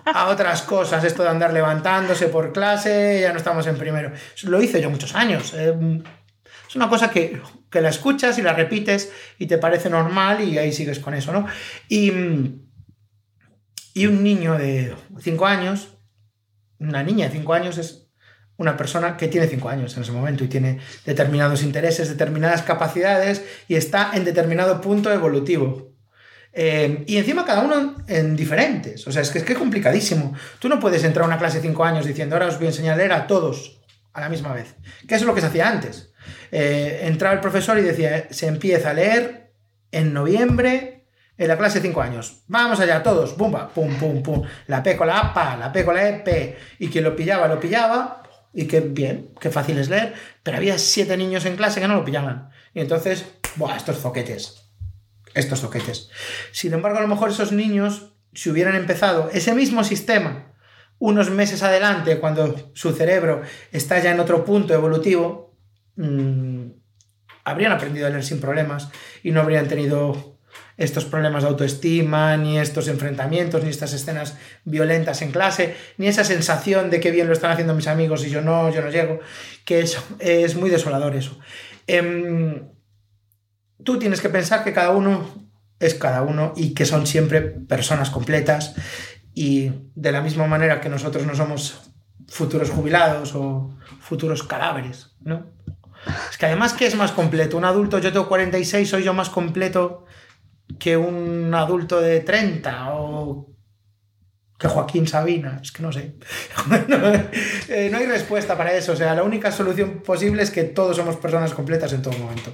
a otras cosas, esto de andar levantándose por clase, ya no estamos en primero. Lo hice yo muchos años. Eh, es una cosa que, que, la escuchas y la repites y te parece normal y ahí sigues con eso, ¿no? Y, y un niño de 5 años, una niña de 5 años es una persona que tiene cinco años en ese momento y tiene determinados intereses, determinadas capacidades y está en determinado punto evolutivo. Eh, y encima cada uno en diferentes. O sea, es que es que es complicadísimo. Tú no puedes entrar a una clase de cinco años diciendo, ahora os voy a enseñar a leer a todos a la misma vez. Que eso es lo que se hacía antes. Eh, entraba el profesor y decía, se empieza a leer en noviembre en la clase de 5 años. Vamos allá, todos, bumba, pum, pum, pum. La P con la A, pa, la P con la E, P. Y quien lo pillaba, lo pillaba. Y qué bien, qué fácil es leer. Pero había siete niños en clase que no lo pillaban. Y entonces, buah, estos zoquetes. Estos zoquetes. Sin embargo, a lo mejor esos niños, si hubieran empezado ese mismo sistema unos meses adelante, cuando su cerebro está ya en otro punto evolutivo, mmm, habrían aprendido a leer sin problemas y no habrían tenido estos problemas de autoestima, ni estos enfrentamientos, ni estas escenas violentas en clase, ni esa sensación de que bien lo están haciendo mis amigos y yo no, yo no llego, que es, es muy desolador eso. Em, tú tienes que pensar que cada uno es cada uno y que son siempre personas completas y de la misma manera que nosotros no somos futuros jubilados o futuros cadáveres, ¿no? Es que además, ¿qué es más completo? Un adulto, yo tengo 46, soy yo más completo que un adulto de 30 o que Joaquín Sabina, es que no sé. Eh, no, hay respuesta para eso. O sea, la única solución posible es que todos somos personas completas en todo momento.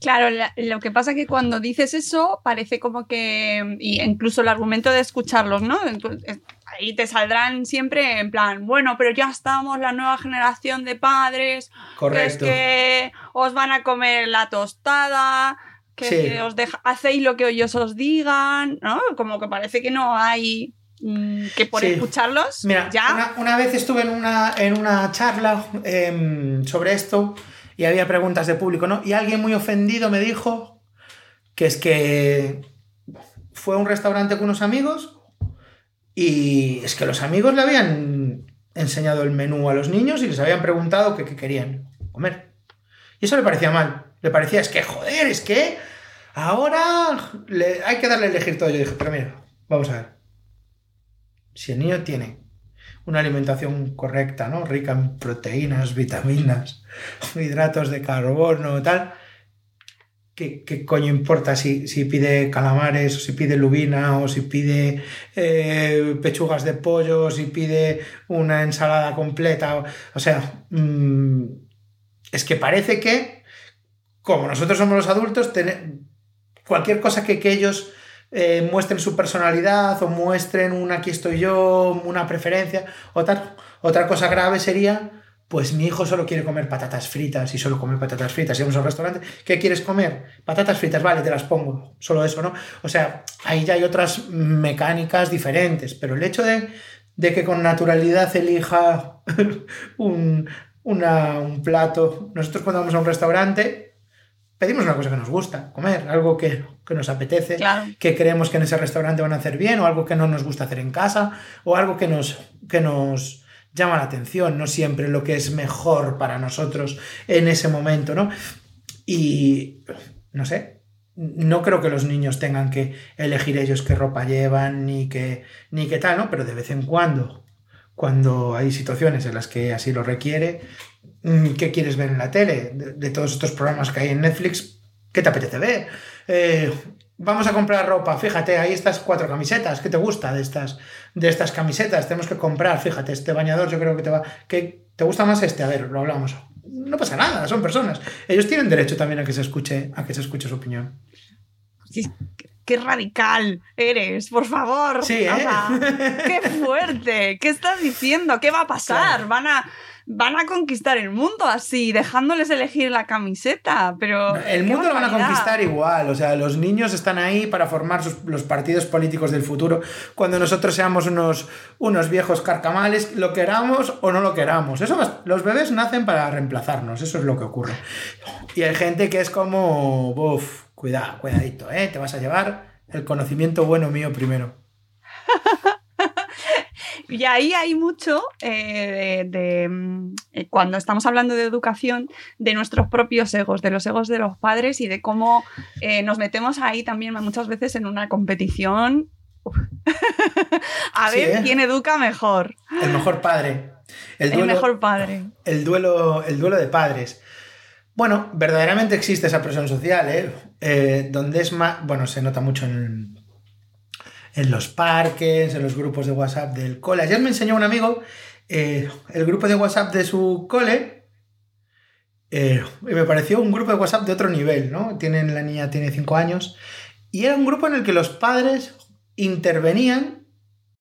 Claro, lo que pasa es que cuando dices eso, parece como que. Y incluso el argumento de escucharlos, ¿no? Ahí te saldrán siempre en plan, bueno, pero ya estamos, la nueva generación de padres. Correcto. Que es que os van a comer la tostada que, os hacéis lo que ellos os digan, ¿no? Como que parece que no hay mm, que por escucharlos. Mira, ya. Una, vez estuve en una, en una charla em, sobre esto y había preguntas de público, ¿no? Y alguien muy ofendido me dijo que es que fue a un restaurante con unos amigos y es que los amigos le habían enseñado el menú a los niños y les habían preguntado qué querían comer. Y eso le parecía mal. Le parecía, es que joder, es que ahora le, hay que darle a elegir todo. Yo dije, pero mira, vamos a ver. Si el niño tiene una alimentación correcta, ¿no? Rica en proteínas, vitaminas, hidratos de carbono, tal. ¿Qué, qué coño importa si, si, pide calamares, o si pide lubina, o si pide eh, pechugas de pollo, o si pide una ensalada completa? O, sea, mmm, es que parece que como nosotros somos los adultos, cualquier cosa que, ellos eh, muestren su personalidad o muestren un aquí estoy yo, una preferencia, otra, otra cosa grave sería, pues mi hijo solo quiere comer patatas fritas y solo come patatas fritas. Si vamos al restaurante, ¿qué quieres comer? Patatas fritas, vale, te las pongo. Solo eso, ¿no? O sea, ahí ya hay otras mecánicas diferentes, pero el hecho de, de que con naturalidad elija un, un plato, nosotros cuando vamos a un restaurante, pedimos una cosa que nos gusta, comer, algo que, nos apetece, que creemos que en ese restaurante van a hacer bien, o algo que no nos gusta hacer en casa, o algo que nos, que nos llama la atención, no siempre lo que es mejor para nosotros en ese momento, ¿no? Y no sé, no creo que los niños tengan que elegir ellos qué ropa llevan, ni qué, ni qué tal, ¿no? Pero de vez en cuando, cuando hay situaciones en las que así lo requiere, Mm, ¿Qué quieres ver en la tele? De, todos estos programas que hay en Netflix, ¿qué te apetece ver? Eh, vamos a comprar ropa, fíjate, hay estas cuatro camisetas, ¿qué te gusta de estas, de estas camisetas? Tenemos que comprar, fíjate, este bañador yo creo que te va... ¿Qué, ¿Te gusta más este? A ver, lo hablamos. No pasa nada, son personas. Ellos tienen derecho también a que se escuche, a que se escuche su opinión. Qué radical eres, por favor. Sí, ¿eh? qué fuerte. ¿Qué estás diciendo? ¿Qué va a pasar? Van a van a conquistar el mundo así, dejándoles elegir la camiseta, pero... El mundo lo van a conquistar igual, o sea, los niños están ahí para formar los partidos políticos del futuro, cuando nosotros seamos unos, unos viejos carcamales, lo queramos o no lo queramos. Eso los bebés nacen para reemplazarnos, eso es lo que ocurre. Y hay gente que es como, uff, cuidado, cuidadito, ¿eh? Te vas a llevar el conocimiento bueno mío primero. Y ahí hay mucho eh, de, mm, eh, cuando estamos hablando de educación, de nuestros propios egos, de los egos de los padres y de cómo eh, nos metemos ahí también muchas veces en una competición. a ver quién educa mejor. El mejor padre. El, mejor padre. El duelo, el duelo de padres. Bueno, verdaderamente existe esa presión social, ¿eh? ¿Eh? donde es más, bueno, se nota mucho en, en los parques, en los grupos de WhatsApp del cole. Ayer me enseñó un amigo eh, el grupo de WhatsApp de su cole eh, y me pareció un grupo de WhatsApp de otro nivel, ¿no? Tienen, la niña tiene 5 años y era un grupo en el que los padres intervenían.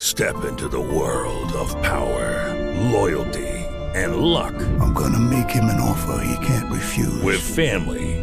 Step into the world of power, loyalty and luck. I'm gonna make him an offer he can't refuse. With family,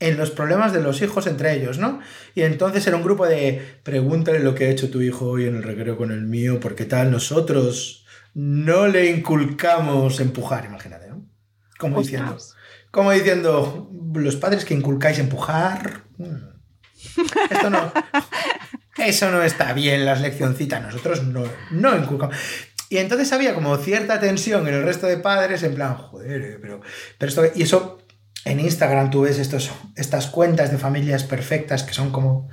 En los problemas de los hijos entre ellos, ¿no? Y entonces era un grupo de pregúntale lo que ha hecho tu hijo hoy en el recreo con el mío, porque tal, nosotros no le inculcamos empujar, imagínate, ¿no? Como diciendo, como diciendo, los padres que inculcáis empujar, esto no, eso no está bien, las leccioncitas, nosotros no, no inculcamos. Y entonces había como cierta tensión en el resto de padres, en plan, joder, eh, pero, pero esto, y eso en Instagram tú ves estos, estas cuentas de familias perfectas que son como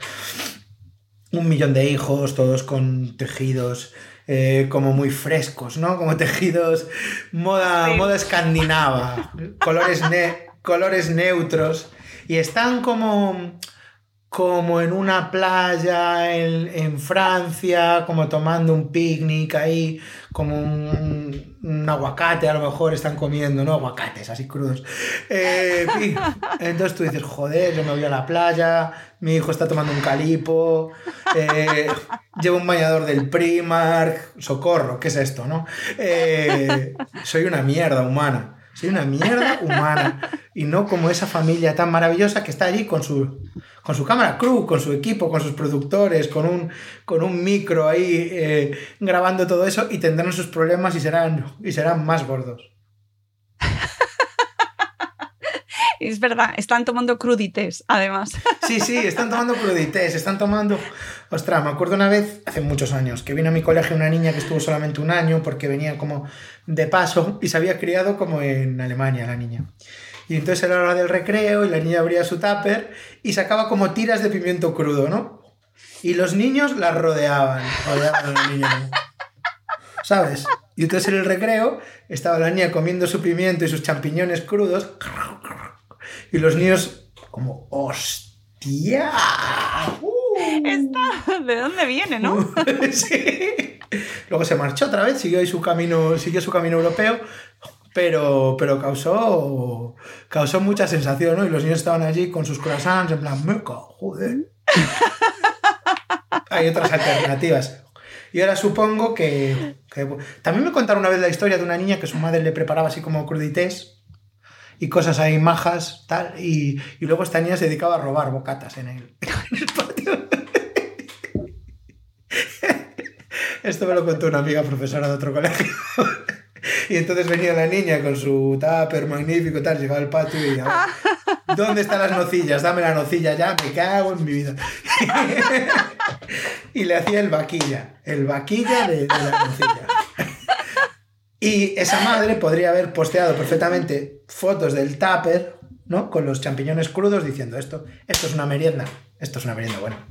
un millón de hijos, todos con tejidos eh, como muy frescos, ¿no? Como tejidos moda, moda escandinava, colores, colores neutros. Y están como como en una playa en, Francia, como tomando un picnic ahí, como un, aguacate, a lo mejor están comiendo, ¿no? Aguacates así crudos. Eh, entonces tú dices, joder, yo me voy a la playa, mi hijo está tomando un calipo, eh, llevo un bañador del Primark, socorro, ¿qué es esto, no? Eh, soy una mierda humana. Soy una mierda humana. Y no como esa familia tan maravillosa que está allí con su, con su cámara crew, con su equipo, con sus productores, con un, con un micro ahí eh, grabando todo eso y tendrán sus problemas y serán, y serán más gordos. Es verdad, están tomando crudités, además. Sí, sí, están tomando crudités, están tomando... Ostras, me acuerdo una vez, hace muchos años, que vino a mi colegio una niña que estuvo solamente un año porque venía como de paso y se había criado como en Alemania la niña. Y entonces era la hora del recreo y la niña abría su tupper y sacaba como tiras de pimiento crudo, ¿no? Y los niños la rodeaban, rodeaban a la niña. ¿Sabes? Y entonces en el recreo estaba la niña comiendo su pimiento y sus champiñones crudos y los niños como, ¡hostia! ¿De dónde viene, no? sí. Luego se marchó otra vez, siguió su camino, siguió su camino europeo, pero, pero causó, causó mucha sensación, ¿no? Y los niños estaban allí con sus croissants, en plan, meca, joder. Hay otras alternativas. Y ahora supongo que, También me contaron una vez la historia de una niña que su madre le preparaba así como crudités y cosas ahí majas, tal, y, y luego esta niña se dedicaba a robar bocatas en el, en el patio. Esto me lo contó una amiga profesora de otro colegio. Y entonces venía la niña con su tupper magnífico, tal, llegaba al patio y decía, ¿dónde están las nocillas? Dame la nocilla ya, me cago en mi vida. y le hacía el vaquilla, el vaquilla de, la nocilla. Y esa madre podría haber posteado perfectamente fotos del tupper, ¿no? Con los champiñones crudos diciendo esto, esto es una merienda, esto es una merienda buena.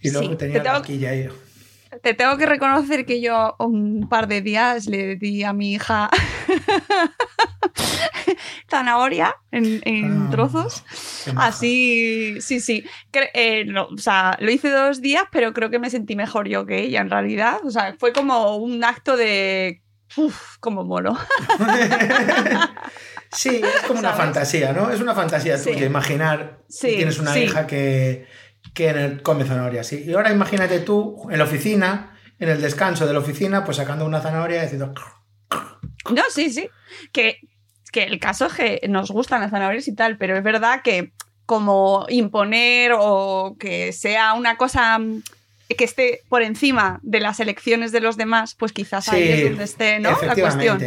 Y luego tenía la vaquilla ahí. Te tengo que reconocer que yo un par de días le di a mi hija zanahoria en, ah, trozos. Así, sí, sí. Eh, o sea, lo hice dos días, pero creo que me sentí mejor yo que ella en realidad. O sea, fue como un acto de Uf, como molo. sí, es como una fantasía, ¿no? Es una fantasía Sí. tuya, imaginar Sí, que tienes una sí. hija que, que come zanahorias. Sí. Y ahora imagínate tú en la oficina, en el descanso de la oficina, pues sacando una zanahoria y diciendo... No, sí, sí. Que, que el caso es que nos gustan las zanahorias y tal, pero es verdad que como imponer o que sea una cosa que esté por encima de las elecciones de los demás, pues quizás ahí es donde esté ¿no? la cuestión.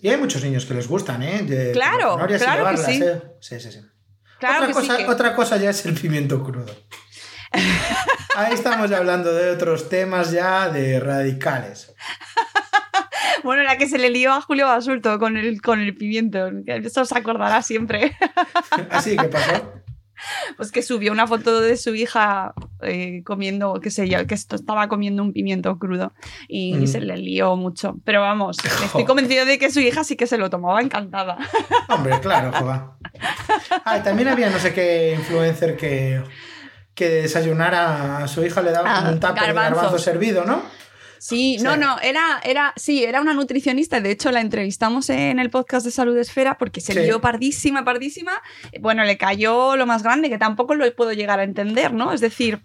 Y hay muchos niños que les gustan, ¿eh? De- Claro, de claro que sí. ¿eh? Sí, sí, sí. Claro otra, que cosa, sí. que- otra cosa ya es el pimiento crudo. Ahí estamos ya hablando de otros temas ya de radicales. Bueno, la que se le lió a Julio Basulto con el, con el pimiento. Eso se acordará siempre. Así que pasó. Pues que subió una foto de su hija eh, comiendo, qué sé yo, que esto estaba comiendo un pimiento crudo y Mm. se le lió mucho. Pero vamos, estoy convencido de que su hija sí que se lo tomaba encantada. Hombre, claro, joder. Ah, también había no sé qué influencer que, que desayunara a su hija le daba Ah, un tupper de garbanzos. garbanzo servido, ¿no? Sí, no, no, era, era, sí, era una nutricionista. De hecho, la entrevistamos en el podcast de Salud Esfera porque se lió pardísima, pardísima. Bueno, le cayó lo más grande, que tampoco lo puedo llegar a entender, ¿no? Es decir,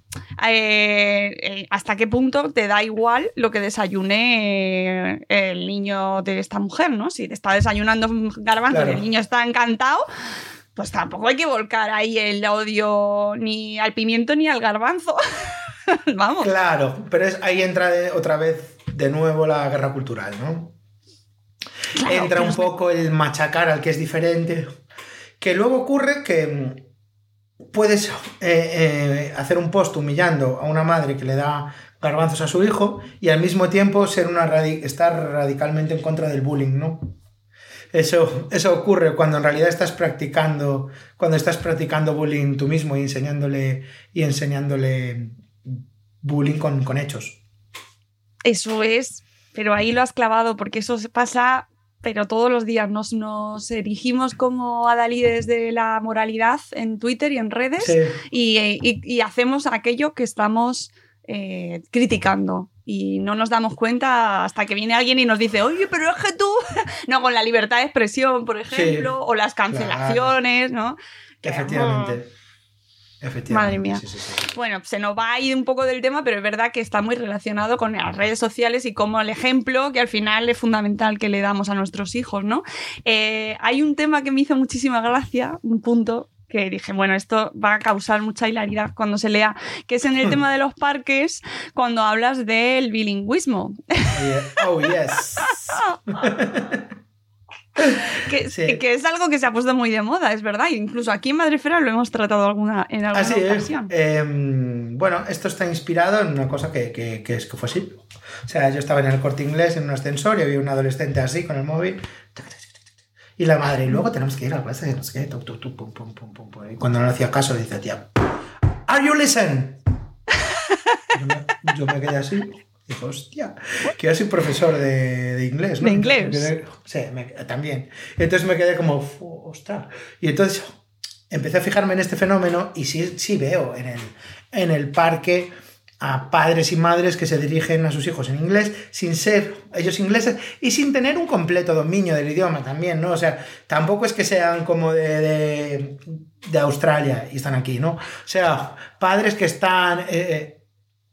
eh, eh, hasta qué punto te da igual lo que desayune eh, el niño de esta mujer, ¿no? Si te está desayunando garbanzos Claro. y el niño está encantado. Pues tampoco hay que volcar ahí el odio ni al pimiento ni al garbanzo. Vamos. Claro, pero es, ahí entra de- otra vez de nuevo la guerra cultural, ¿no? Claro, entra un poco el machacar al que es diferente. Que luego ocurre que mm, puedes eh, eh, hacer un post humillando a una madre que le da garbanzos a su hijo y al mismo tiempo ser una radi- estar radicalmente en contra del bullying, ¿no? Eso, eso ocurre cuando en realidad estás practicando, cuando estás practicando bullying tú mismo y enseñándole, y enseñándole bullying con, con hechos. Eso es, pero ahí lo has clavado porque eso se pasa, pero todos los días nos, nos erigimos como adalides de la moralidad en Twitter y en redes Sí. y, y- y hacemos aquello que estamos eh, criticando. Y no nos damos cuenta hasta que viene alguien y nos dice, oye, pero es que tú, no, con la libertad de expresión, por ejemplo, o las cancelaciones, ¿no? Que, Efectivamente. Efectivamente. Madre mía. Sí, sí, sí. Bueno, se nos va a ir un poco del tema, pero es verdad que está muy relacionado con las redes sociales y como el ejemplo que al final es fundamental que le damos a nuestros hijos, ¿no? Eh, hay un tema que me hizo muchísima gracia, un punto que dije, bueno, esto va a causar mucha hilaridad cuando se lea, que es en el tema de los parques, cuando hablas del bilingüismo. Oh, yes. que, Sí. que es algo que se ha puesto muy de moda, es verdad. Incluso aquí en Madrefera lo hemos tratado alguna, en alguna Así es. ocasión. Em, bueno, esto está inspirado en una cosa que, que- que es que fue así. O sea, yo estaba en el corte inglés en un ascensor y había un adolescente así con el móvil. Y la madre, y luego tenemos que ir a la clase de no sé qué. pum, pum, pum, pum, pum. Y cuando no le hacía caso, le dice, tía, ¿Are you listen? Yo me, yo me quedé así. Dijo, hostia, que yo soy profesor de, de inglés, ¿no? De inglés. Sí, me- también. Entonces me quedé como, "Fu, ostras. Y entonces empecé a fijarme en este fenómeno y sí, sí veo en el, en el parque a padres y madres que se dirigen a sus hijos en inglés sin ser ellos ingleses y sin tener un completo dominio del idioma también, ¿no? O sea, tampoco es que sean como de, de, de Australia y están aquí, ¿no? O sea, padres que están... eh, eh,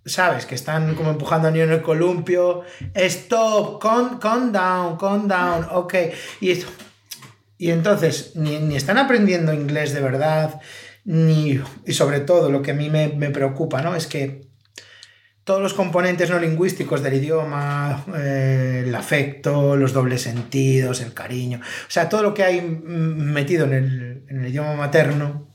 ¿Sabes? Que están como empujando a niño en el columpio. Stop, calm, calm down, calm down, ok. Y, esto- y entonces, ni, ni están aprendiendo inglés de verdad, ni. Y sobre todo, lo que a mí me, me preocupa, ¿no? Es que todos los componentes no lingüísticos del idioma, eh, el afecto, los dobles sentidos, el cariño, o sea, todo lo que hay metido en el, en el idioma materno,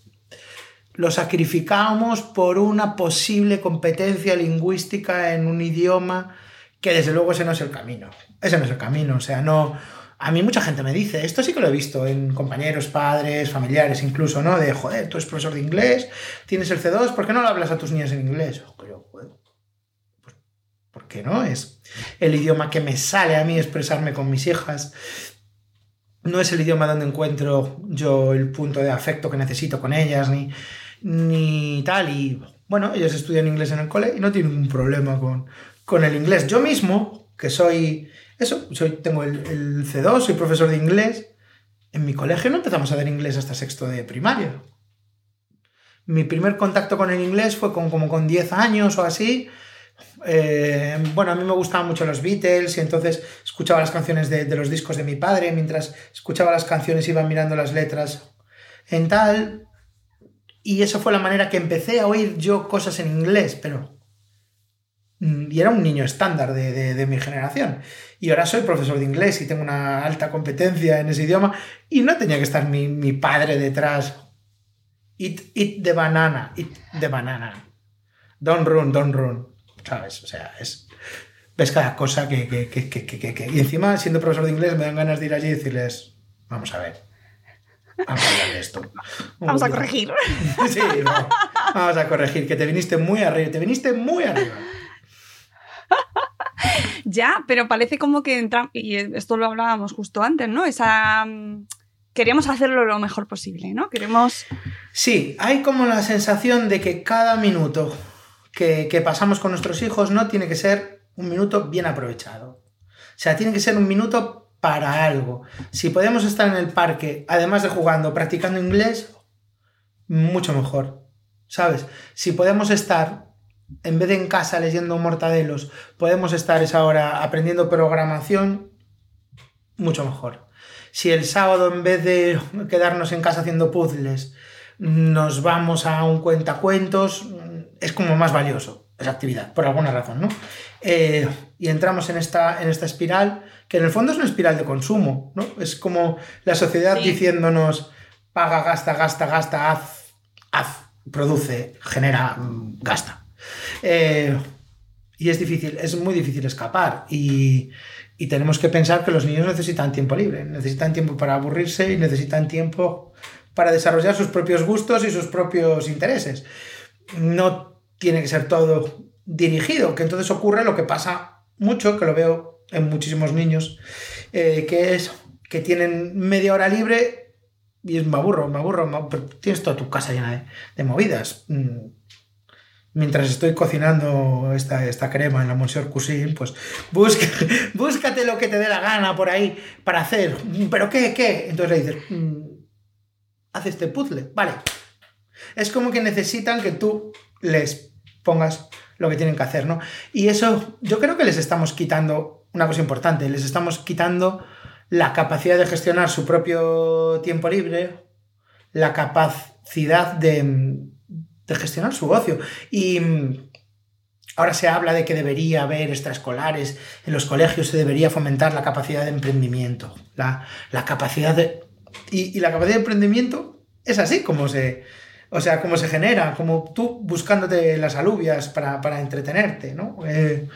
lo sacrificamos por una posible competencia lingüística en un idioma que desde luego ese no es el camino. Ese no es el camino. O sea, no. A mí mucha gente me dice, esto sí que lo he visto en compañeros, padres, familiares incluso, ¿no? De, joder, tú eres profesor de inglés, tienes el C2, ¿por qué no lo hablas a tus niños en inglés? Yo, pues, ¿por qué no? Es el idioma que me sale a mí expresarme con mis hijas no es el idioma donde encuentro yo el punto de afecto que necesito con ellas, ni, ni tal. Y bueno, ellos estudian inglés en el cole y no tienen ningún problema con, con el inglés. Yo mismo, que soy, eso, soy, tengo el, el C2, soy profesor de inglés. En mi colegio no empezamos a dar inglés hasta sexto de primaria. Mi primer contacto con el inglés fue con, como con 10 años o así. Eh, bueno, a mí me gustaban mucho los Beatles y entonces escuchaba las canciones de, de los discos de mi padre. Mientras escuchaba las canciones iba mirando las letras en tal. Y eso fue la manera que empecé a oír yo cosas en inglés, pero... mm, Y era un niño estándar de, de- mi generación. Y ahora soy profesor de inglés y tengo una alta competencia en ese idioma. Y no tenía que estar mi, mi padre detrás. Eat, eat the banana, eat the banana. Don't run, don't run. ¿Sabes? O sea, es... Ves cada cosa que, que, que- que- Y encima, siendo profesor de inglés, me dan ganas de ir allí y decirles, vamos a ver. Vamos a hablar de esto. Vamos a corregir. Sí, no. vamos a corregir, que te viniste muy arriba, te viniste muy arriba. Ya, pero parece como que entramos, y esto lo hablábamos justo antes, ¿no? Esa... mm, Queremos hacerlo lo mejor posible, ¿no? Queremos... Sí, hay como la sensación de que cada minuto que, que pasamos con nuestros hijos no tiene que ser un minuto bien aprovechado. O sea, tiene que ser un minuto para algo. Si podemos estar en el parque, además de jugando, practicando inglés, mucho mejor. ¿Sabes? Si podemos estar, en vez de en casa leyendo mortadelos, podemos estar esa hora aprendiendo programación, mucho mejor. Si el sábado, en vez de quedarnos en casa haciendo puzzles, nos vamos a un cuentacuentos, es como más valioso esa actividad, por alguna razón, ¿no? Eh, y entramos en esta, en esta espiral, que en el fondo es una espiral de consumo, ¿no? Es como la sociedad Sí. diciéndonos, paga, gasta, gasta, gasta, haz, haz, produce, genera, gasta. Eh, y es difícil, es muy difícil escapar. Y, y tenemos que pensar que los niños necesitan tiempo libre, necesitan tiempo para aburrirse y necesitan tiempo para desarrollar sus propios gustos y sus propios intereses. No tiene que ser todo dirigido, que entonces ocurre lo que pasa mucho, que lo veo en muchísimos niños, eh, que es que tienen media hora libre y me aburro, me aburro, me- pero tienes toda tu casa llena de, movidas. Mm, Mientras estoy cocinando esta, esta crema en la Monsieur Cuisine, pues busca, búscate lo que te dé la gana por ahí para hacer. ¿Pero qué? ¿Qué? Entonces le dices, "Mm, haz este puzzle. Vale. Es como que necesitan que tú les pongas lo que tienen que hacer, ¿no? Y eso yo creo que les estamos quitando una cosa importante, les estamos quitando la capacidad de gestionar su propio tiempo libre, la capacidad de, gestionar su ocio. Y mm, ahora se habla de que debería haber extraescolares, en los colegios se debería fomentar la capacidad de emprendimiento, la, la capacidad de... Y, la capacidad de emprendimiento es así como se, o sea, como se genera, como tú buscándote las alubias para, para entretenerte, ¿no? Eh,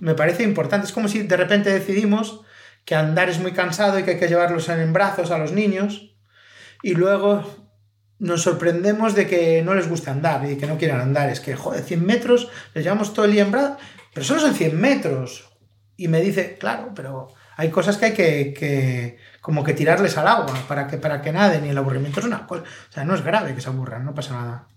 me parece importante. Es como si de repente decidimos que andar es muy cansado y que hay que llevarlos en brazos a los niños y luego nos sorprendemos de que no les gusta andar y que no quieran andar. Es que, joder, 100 metros, les llevamos todo el día en brazos, pero solo son 100 metros. Y me dice, claro, pero hay cosas que hay que, que como que tirarles al agua para que, para que naden y el aburrimiento es una cosa. O sea, no es grave que se aburran, no pasa nada.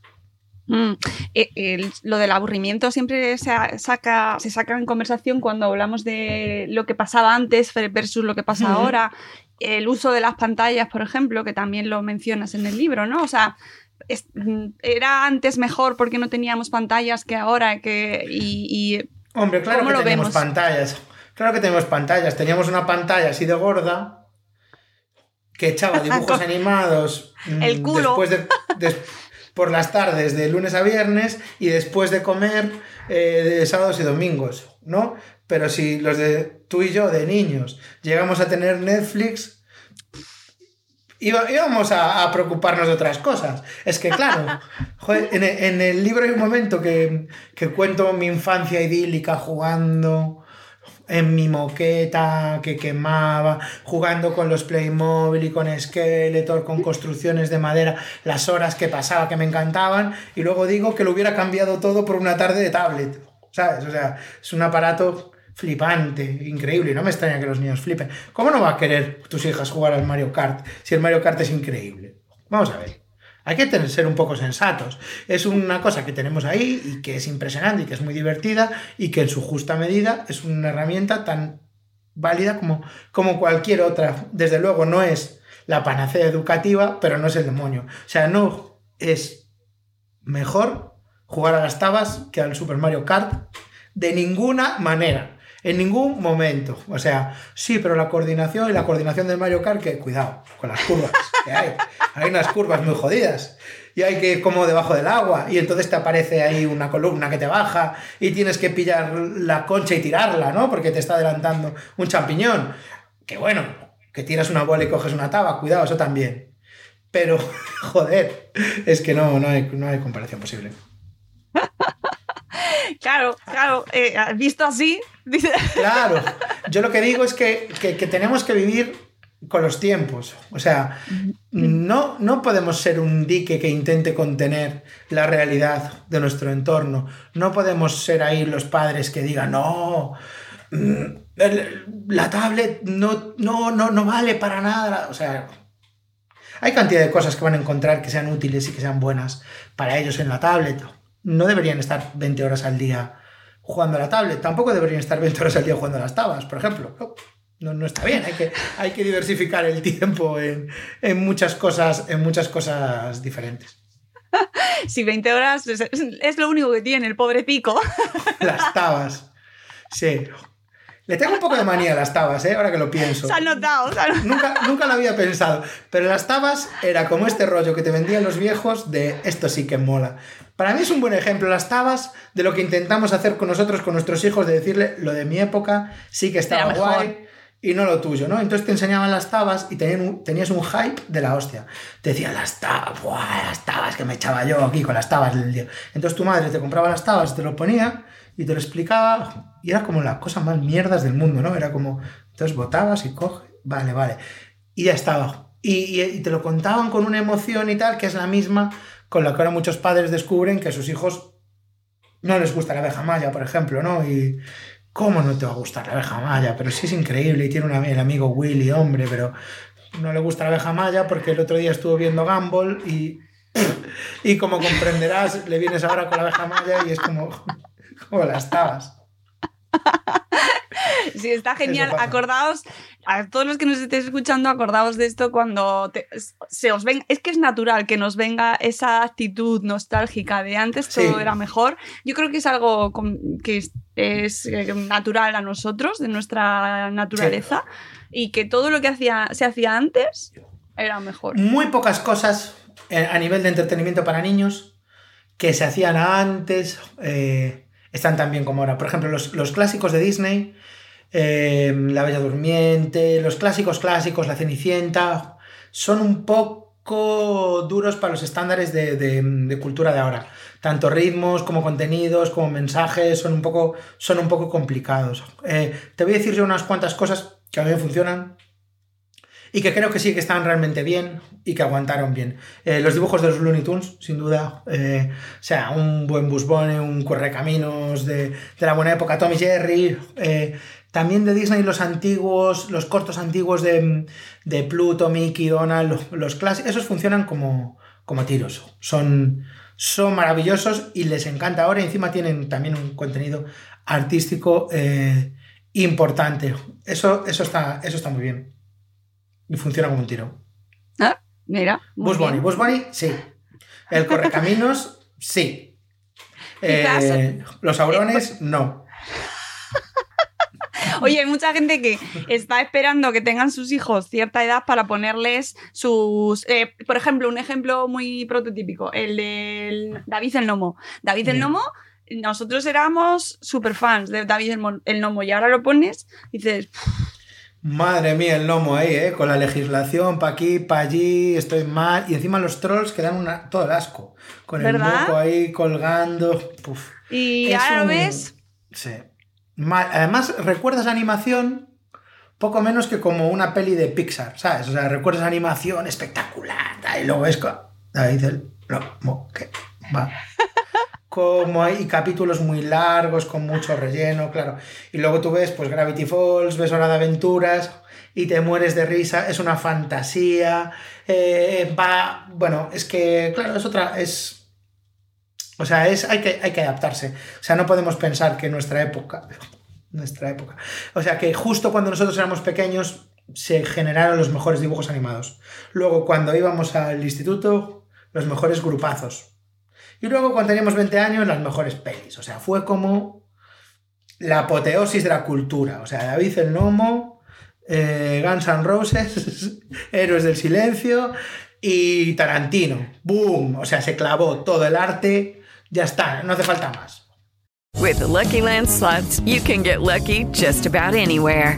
Mm, eh, el- lo del aburrimiento siempre se saca, se saca en conversación cuando hablamos de lo que pasaba antes versus lo que pasa ahora. El uso de las pantallas, por ejemplo, que también lo mencionas en el libro, ¿no? O sea, es- mm, era antes mejor porque no teníamos pantallas que ahora, que, y, y- Hombre, claro ¿Cómo que lo vemos? pantallas. Claro que tenemos pantallas. Teníamos una pantalla así de gorda que echaba dibujos animados mm, El culo. después de, por las tardes de lunes a viernes y después de comer eh, de sábados y domingos, ¿no? Pero si los de tú y yo de niños llegamos a tener Netflix, iba- íbamos a, a preocuparnos de otras cosas. Es que, claro, joder, en, el, en el libro hay un momento que, que cuento mi infancia idílica jugando en mi moqueta que quemaba, jugando con los Playmobil y con Skeletor, con construcciones de madera, las horas que pasaba que me encantaban, y luego digo que lo hubiera cambiado todo por una tarde de tablet, ¿sabes? O sea, es un aparato flipante, increíble, no me extraña que los niños flipen. ¿Cómo no va a querer tus hijas jugar al Mario Kart si el Mario Kart es increíble? Vamos a ver. Hay que tener, ser un poco sensatos. Es una cosa que tenemos ahí y que es impresionante y que es muy divertida y que en su justa medida es una herramienta tan válida como, como cualquier otra. Desde luego no es la panacea educativa, pero no es el demonio. O sea, no es mejor jugar a las tabas que al Super Mario Kart de ninguna manera. En ningún momento. O sea, sí, pero la coordinación y la coordinación del Mario Kart, que cuidado con las curvas que hay. Hay unas curvas muy jodidas. Y hay que como debajo del agua. Y entonces te aparece ahí una columna que te baja. Y tienes que pillar la concha y tirarla, ¿no? Porque te está adelantando un champiñón. Que bueno, que tiras una bola y coges una taba. Cuidado, eso también. Pero, joder, es que no, no, hay, no hay comparación posible. Claro, claro, eh, visto así. Claro, yo lo que digo es que, que- tenemos que vivir con los tiempos. O sea, no, no podemos ser un dique que intente contener la realidad de nuestro entorno. No podemos ser ahí los padres que digan, no, mm, la tablet no, no, no, no vale para nada. O sea, hay cantidad de cosas que van a encontrar que sean útiles y que sean buenas para ellos en la tablet. No deberían estar 20 horas al día jugando a la tablet. Tampoco deberían estar 20 horas al día jugando a las tabas, por ejemplo. No, no, no está bien. Hay que, hay que diversificar el tiempo en, en muchas cosas, en muchas cosas diferentes. Si 20 horas es, es lo único que tiene el pobre pico. Las tabas. Sí. Le tengo un poco de manía a las tabas, ¿eh? ahora que lo pienso. Se ha notado. se. Nunca, nunca lo había pensado. Pero las tabas era como este rollo que te vendían los viejos de esto sí que mola. Para mí es un buen ejemplo las tabas de lo que intentamos hacer con nosotros, con nuestros hijos, de decirle lo de mi época sí que estaba guay y no lo tuyo, ¿no? Entonces te enseñaban las tabas y un- tenías un hype de la hostia. Te decían las tabas, ¡buah, las tabas que me echaba yo aquí con las tabas. Entonces tu madre te compraba las tabas, te lo ponía y te lo explicaba y era como las cosas más mierdas del mundo, ¿no? Era como, entonces botabas y coge, vale, vale. Y ya estaba. Y, y- y te lo contaban con una emoción y tal, que es la misma con la que ahora muchos padres descubren que a sus hijos no les gusta la abeja maya, por ejemplo, ¿no? Y ¿cómo no te va a gustar la abeja maya? Pero sí es increíble y tiene el amigo Willy, hombre, pero no le gusta la abeja maya porque el otro día estuvo viendo Gumball y, y como comprenderás, le vienes ahora con la abeja maya y es como, como las tabas. Sí, está genial. Acordaos, a todos los que nos estéis escuchando, acordaos de esto cuando te- se os venga. Es que es natural que nos venga esa actitud nostálgica de antes todo Sí. era mejor. Yo creo que es algo que es, es, eh, natural a nosotros, de nuestra naturaleza, y que todo lo que hacía, se hacía antes era mejor. Muy pocas cosas eh, a nivel de entretenimiento para niños que se hacían antes eh, están tan bien como ahora. Por ejemplo, los, los clásicos de Disney, eh, La Bella Durmiente, los clásicos clásicos, La Cenicienta, son un poco duros para los estándares de, de- cultura de ahora. Tanto ritmos como contenidos, como mensajes, son un poco, son un poco complicados. Eh, te voy a decir yo unas cuantas cosas que a mí me funcionan y que creo que sí que están realmente bien y que aguantaron bien. Eh, los dibujos de los Looney Tunes, sin duda. eh, o sea, un buen Bugs Bunny, un Correcaminos de, de la buena época, Tommy Jerry. eh, también de Disney los antiguos, los cortos antiguos de, de Pluto, Mickey, Donald, los, los clásicos, esos funcionan como, como tiros. Son, son maravillosos y les encanta ahora. Encima tienen también un contenido artístico importante. Eso, eso, está, eso está muy bien. Y funciona como un tiro. Ah, mira. Bugs Bunny, Bunny, sí. El Correcaminos, sí. Eh, los Aurones, no. Oye, hay mucha gente que está esperando que tengan sus hijos cierta edad para ponerles sus. eh, por ejemplo, un ejemplo muy prototípico, el del David el Nomo. David el. Nomo, nosotros éramos super fans de David el, Nomo y ahora lo pones y dices, Madre mía, el lomo ahí, ¿eh? Con la legislación, pa' aquí, pa' allí, estoy mal. Y encima los trolls que dan una, todo el asco. Con el moco ahí colgando. Puf. y Es ahora un- ves. Sí. Además, recuerdas animación poco menos que como una peli de Pixar, ¿sabes? O sea, recuerdas animación espectacular. Y luego es co- David el lomo que va como hay capítulos muy largos, con mucho relleno, claro. Y luego tú ves, pues, Gravity Falls, ves Hora de Aventuras y te mueres de risa, es una fantasía, eh, va, bueno, es que, claro, es otra, es, o sea, es, hay, que, hay que adaptarse, o sea, no podemos pensar que nuestra época, nuestra época, o sea, que justo cuando nosotros éramos pequeños se generaron los mejores dibujos animados, luego cuando íbamos al instituto, los mejores grupazos, y luego cuando teníamos 20 años, las mejores pelis, o sea, fue como la apoteosis de la cultura, o sea, David el Nomo eh, Guns N' Roses, Héroes del Silencio y Tarantino. ¡Boom! O sea, se clavó todo el arte. Ya está, no hace falta más. With the Lucky Land slots, you can get lucky just about anywhere.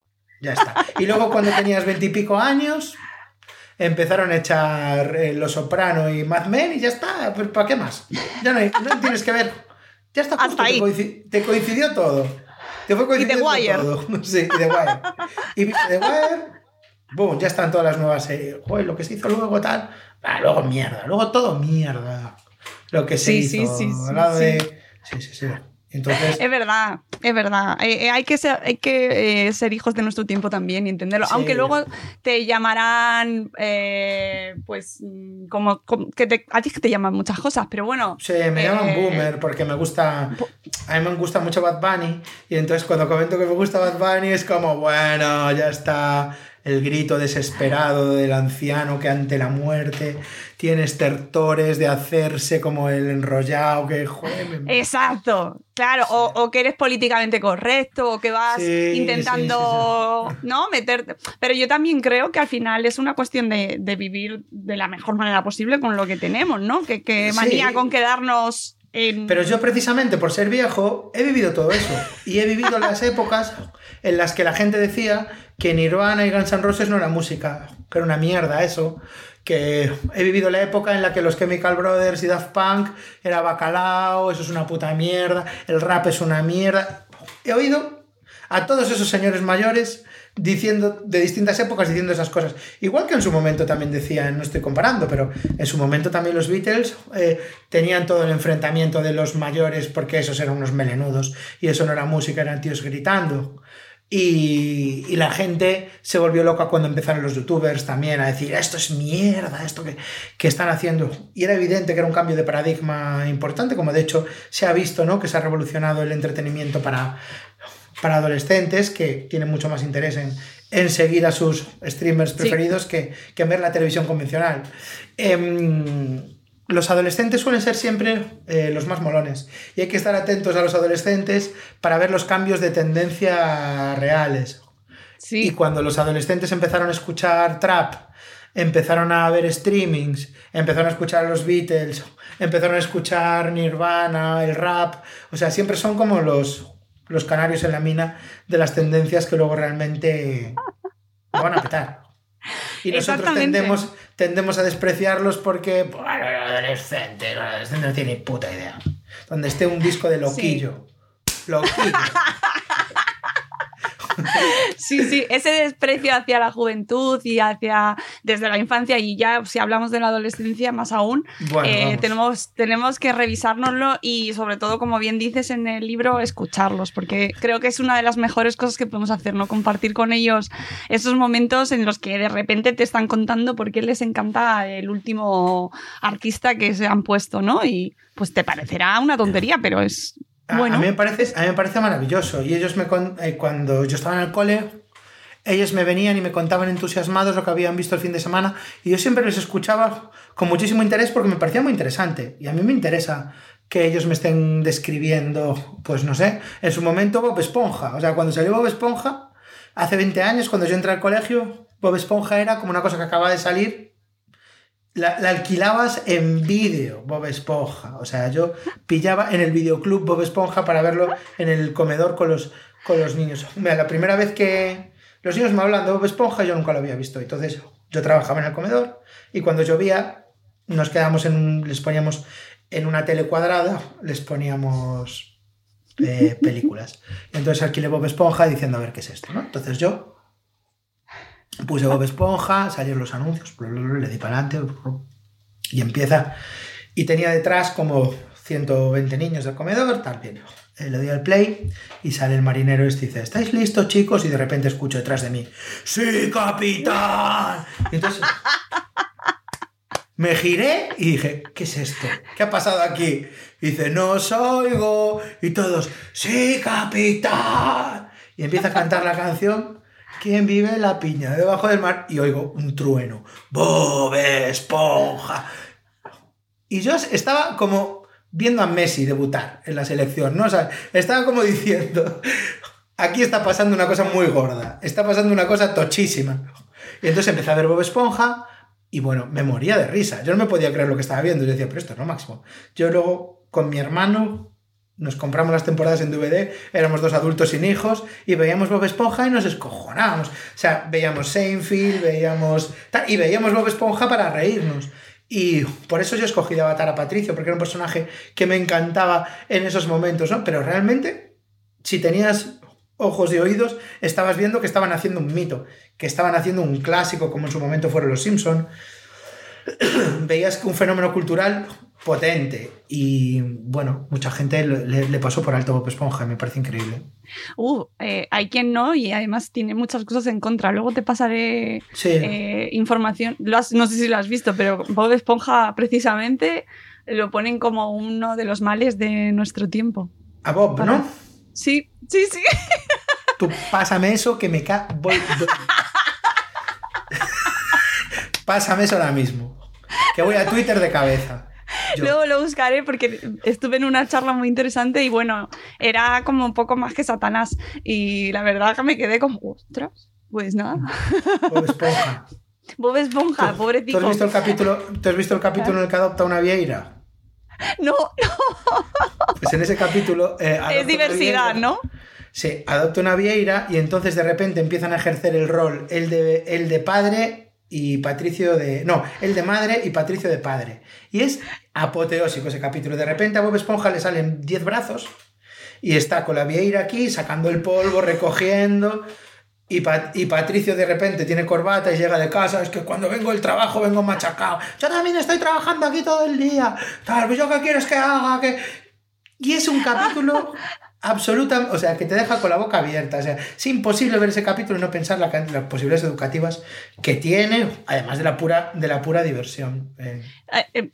Ya está. Y luego cuando tenías veintipico años, empezaron a echar eh, Los Soprano y Mad Men y ya está. Pues, ¿Para qué más? Ya no, hay, no tienes que ver. Ya está. Hasta ahí. Te, coincidió, te coincidió todo. Te fue y The Wire. Todo. Sí, y The Wire. y The Wire, boom, ya están todas las nuevas series. Joder, lo que se hizo luego tal. Ah, luego mierda, luego todo mierda. Lo que se sí, hizo. Sí, sí, sí, sí. de. Sí, sí, sí. Entonces, es verdad, es verdad. Eh, eh, hay que, ser, hay que eh, ser hijos de nuestro tiempo también y entenderlo. Sí. Aunque luego te llamarán, pues, como, como, que te, a ti que te llaman muchas cosas, pero bueno. Sí, me llaman boomer porque me gusta. A mí me gusta mucho Bad Bunny. Y entonces cuando comento que me gusta Bad Bunny es como, bueno, ya está el grito desesperado del anciano que ante la muerte tiene estertores de hacerse como el enrollado que. Exacto, claro, sí. o, o, que eres políticamente correcto, o que vas sí, intentando, sí, ¿no? Meterte. Pero yo también creo que al final es una cuestión de, de, vivir de la mejor manera posible con lo que tenemos, ¿no? Que, que manía con quedarnos en... Pero yo precisamente por ser viejo he vivido todo eso y he vivido las épocas en las que la gente decía que Nirvana y Guns N' Roses no era música, que era una mierda eso, que he vivido la época en la que los Chemical Brothers y Daft Punk era bacalao, eso es una puta mierda, el rap es una mierda. He oído a todos esos señores mayores diciendo de distintas épocas diciendo esas cosas. Igual que en su momento también decían, no estoy comparando, pero en su momento también los Beatles eh, tenían todo el enfrentamiento de los mayores porque esos eran unos melenudos y eso no era música, eran tíos gritando. Y, y, la gente se volvió loca cuando empezaron los youtubers también a decir esto es mierda, esto que, que, están haciendo. Y era evidente que era un cambio de paradigma importante, como de hecho se ha visto ¿no? que se ha revolucionado el entretenimiento para, para adolescentes que tienen mucho más interés en, en seguir a sus streamers preferidos sí. que, que, en ver la televisión convencional. Eh, los adolescentes suelen ser siempre eh, los más molones y hay que estar atentos a los adolescentes para ver los cambios de tendencia reales. Sí. Y cuando los adolescentes empezaron a escuchar trap, empezaron a ver streamings, empezaron a escuchar a los Beatles, empezaron a escuchar Nirvana, el rap, o sea, siempre son como los, los canarios en la mina de las tendencias que luego realmente van a petar. Y nosotros tendemos, tendemos a despreciarlos porque, bueno, el adolescente, el adolescente no tiene puta idea. Donde esté un disco de loquillo. Sí. Loquillo. Sí, sí, ese desprecio hacia la juventud y hacia desde la infancia y ya si hablamos de la adolescencia más aún, bueno, eh, tenemos, tenemos que revisárnoslo y sobre todo, como bien dices en el libro, escucharlos, porque creo que es una de las mejores cosas que podemos hacer, ¿no? Compartir con ellos esos momentos en los que de repente te están contando por qué les encanta el último artista que se han puesto, ¿no? Y pues te parecerá una tontería, pero es Bueno. a mí me parece, a mí me parece maravilloso. Y ellos me eh, cuando yo estaba en el cole, ellos me venían y me contaban entusiasmados lo que habían visto el fin de semana. Y yo siempre les escuchaba con muchísimo interés porque me parecía muy interesante. Y a mí me interesa que ellos me estén describiendo, pues no sé, en su momento Bob Esponja. O sea, cuando salió Bob Esponja, hace 20 años, cuando yo entré al colegio, Bob Esponja era como una cosa que acaba de salir la, la alquilabas en vídeo, Bob Esponja. O sea, yo pillaba en el videoclub Bob Esponja para verlo en el comedor con los, con los niños. Mira, la primera vez que los niños me hablan de Bob Esponja, yo nunca lo había visto. Entonces, yo trabajaba en el comedor y cuando llovía, nos quedábamos en un- les poníamos en una tele cuadrada, les poníamos eh, películas. Entonces alquilé Bob Esponja diciendo a ver qué es esto. Entonces yo puse Bob Esponja, salieron los anuncios, le di para adelante y empieza. Y tenía detrás como 120 niños del comedor, tal bien. Eh, Le doy al play y sale el marinero este y dice, ¿estáis listos chicos? Y de repente escucho detrás de mí, ¡Sí, capitán! Y entonces me giré y dije, ¿qué es esto? ¿Qué ha pasado aquí? Y dice, no os oigo. Y todos, ¡Sí, capitán! Y empieza a cantar la canción. ¿Quién vive la piña debajo del mar? Y oigo un trueno. ¡Bob Esponja! Y yo estaba como viendo a Messi debutar en la selección, ¿no? O estaba como diciendo, aquí está pasando una cosa muy gorda, está pasando una cosa tochísima. Y entonces empecé a ver Bob Esponja y bueno, me moría de risa. Yo no me podía creer lo que estaba viendo. Yo decía, pero esto es lo máximo. Yo luego con mi hermano nos compramos las temporadas en DVD, éramos dos adultos sin hijos y veíamos Bob Esponja y nos escojonábamos. O sea, veíamos Seinfeld, veíamos... Y veíamos Bob Esponja para reírnos. Y por eso yo escogí de Avatar a Patricio, porque era un personaje que me encantaba en esos momentos, ¿no? Pero realmente, si tenías ojos y oídos, estabas viendo que estaban haciendo un mito, que estaban haciendo un clásico, como en su momento fueron los Simpson. Veías que un fenómeno cultural potente. Y bueno, mucha gente le, le- pasó por alto Bob Esponja, me parece increíble. Uh, eh, hay quien no y además tiene muchas cosas en contra. Luego te pasaré Sí. eh, información. Lo has- no sé si lo has visto, pero Bob Esponja precisamente lo ponen como uno de los males de nuestro tiempo. A Bob, ¿no? Sí, sí, sí. Tú pásame eso que me ca... pásame eso ahora mismo. Que voy a Twitter de cabeza. Yo. Luego lo buscaré porque estuve en una charla muy interesante y bueno, era como un poco más que Satanás. Y la verdad que me quedé como, ostras, pues nada. Bob Esponja. Bob Esponja, ¿Tú pobrecito. has visto el capítulo, ¿tú has visto el capítulo en el que adopta una vieira? No, Pues en ese capítulo... eh, es diversidad. ¿no? Sí, adopta una vieira y entonces de repente empiezan a ejercer el rol el de, el de padre y Patricio de... No, el de madre y Patricio de padre. Y es apoteósico ese capítulo. De repente a Bob Esponja le salen 10 brazos y está con la vieira aquí sacando el polvo, recogiendo... Y, Pa- y Patricio de repente tiene corbata y llega de casa. Es que cuando vengo del trabajo vengo machacado. Yo también estoy trabajando aquí todo el día. Tal, pues yo qué quieres que haga. que Y es un capítulo absoluta, o sea, que te deja con la boca abierta. O sea, es imposible ver ese capítulo y no pensar la, las posibilidades educativas que tiene, además de la pura, de la pura diversión. Eh,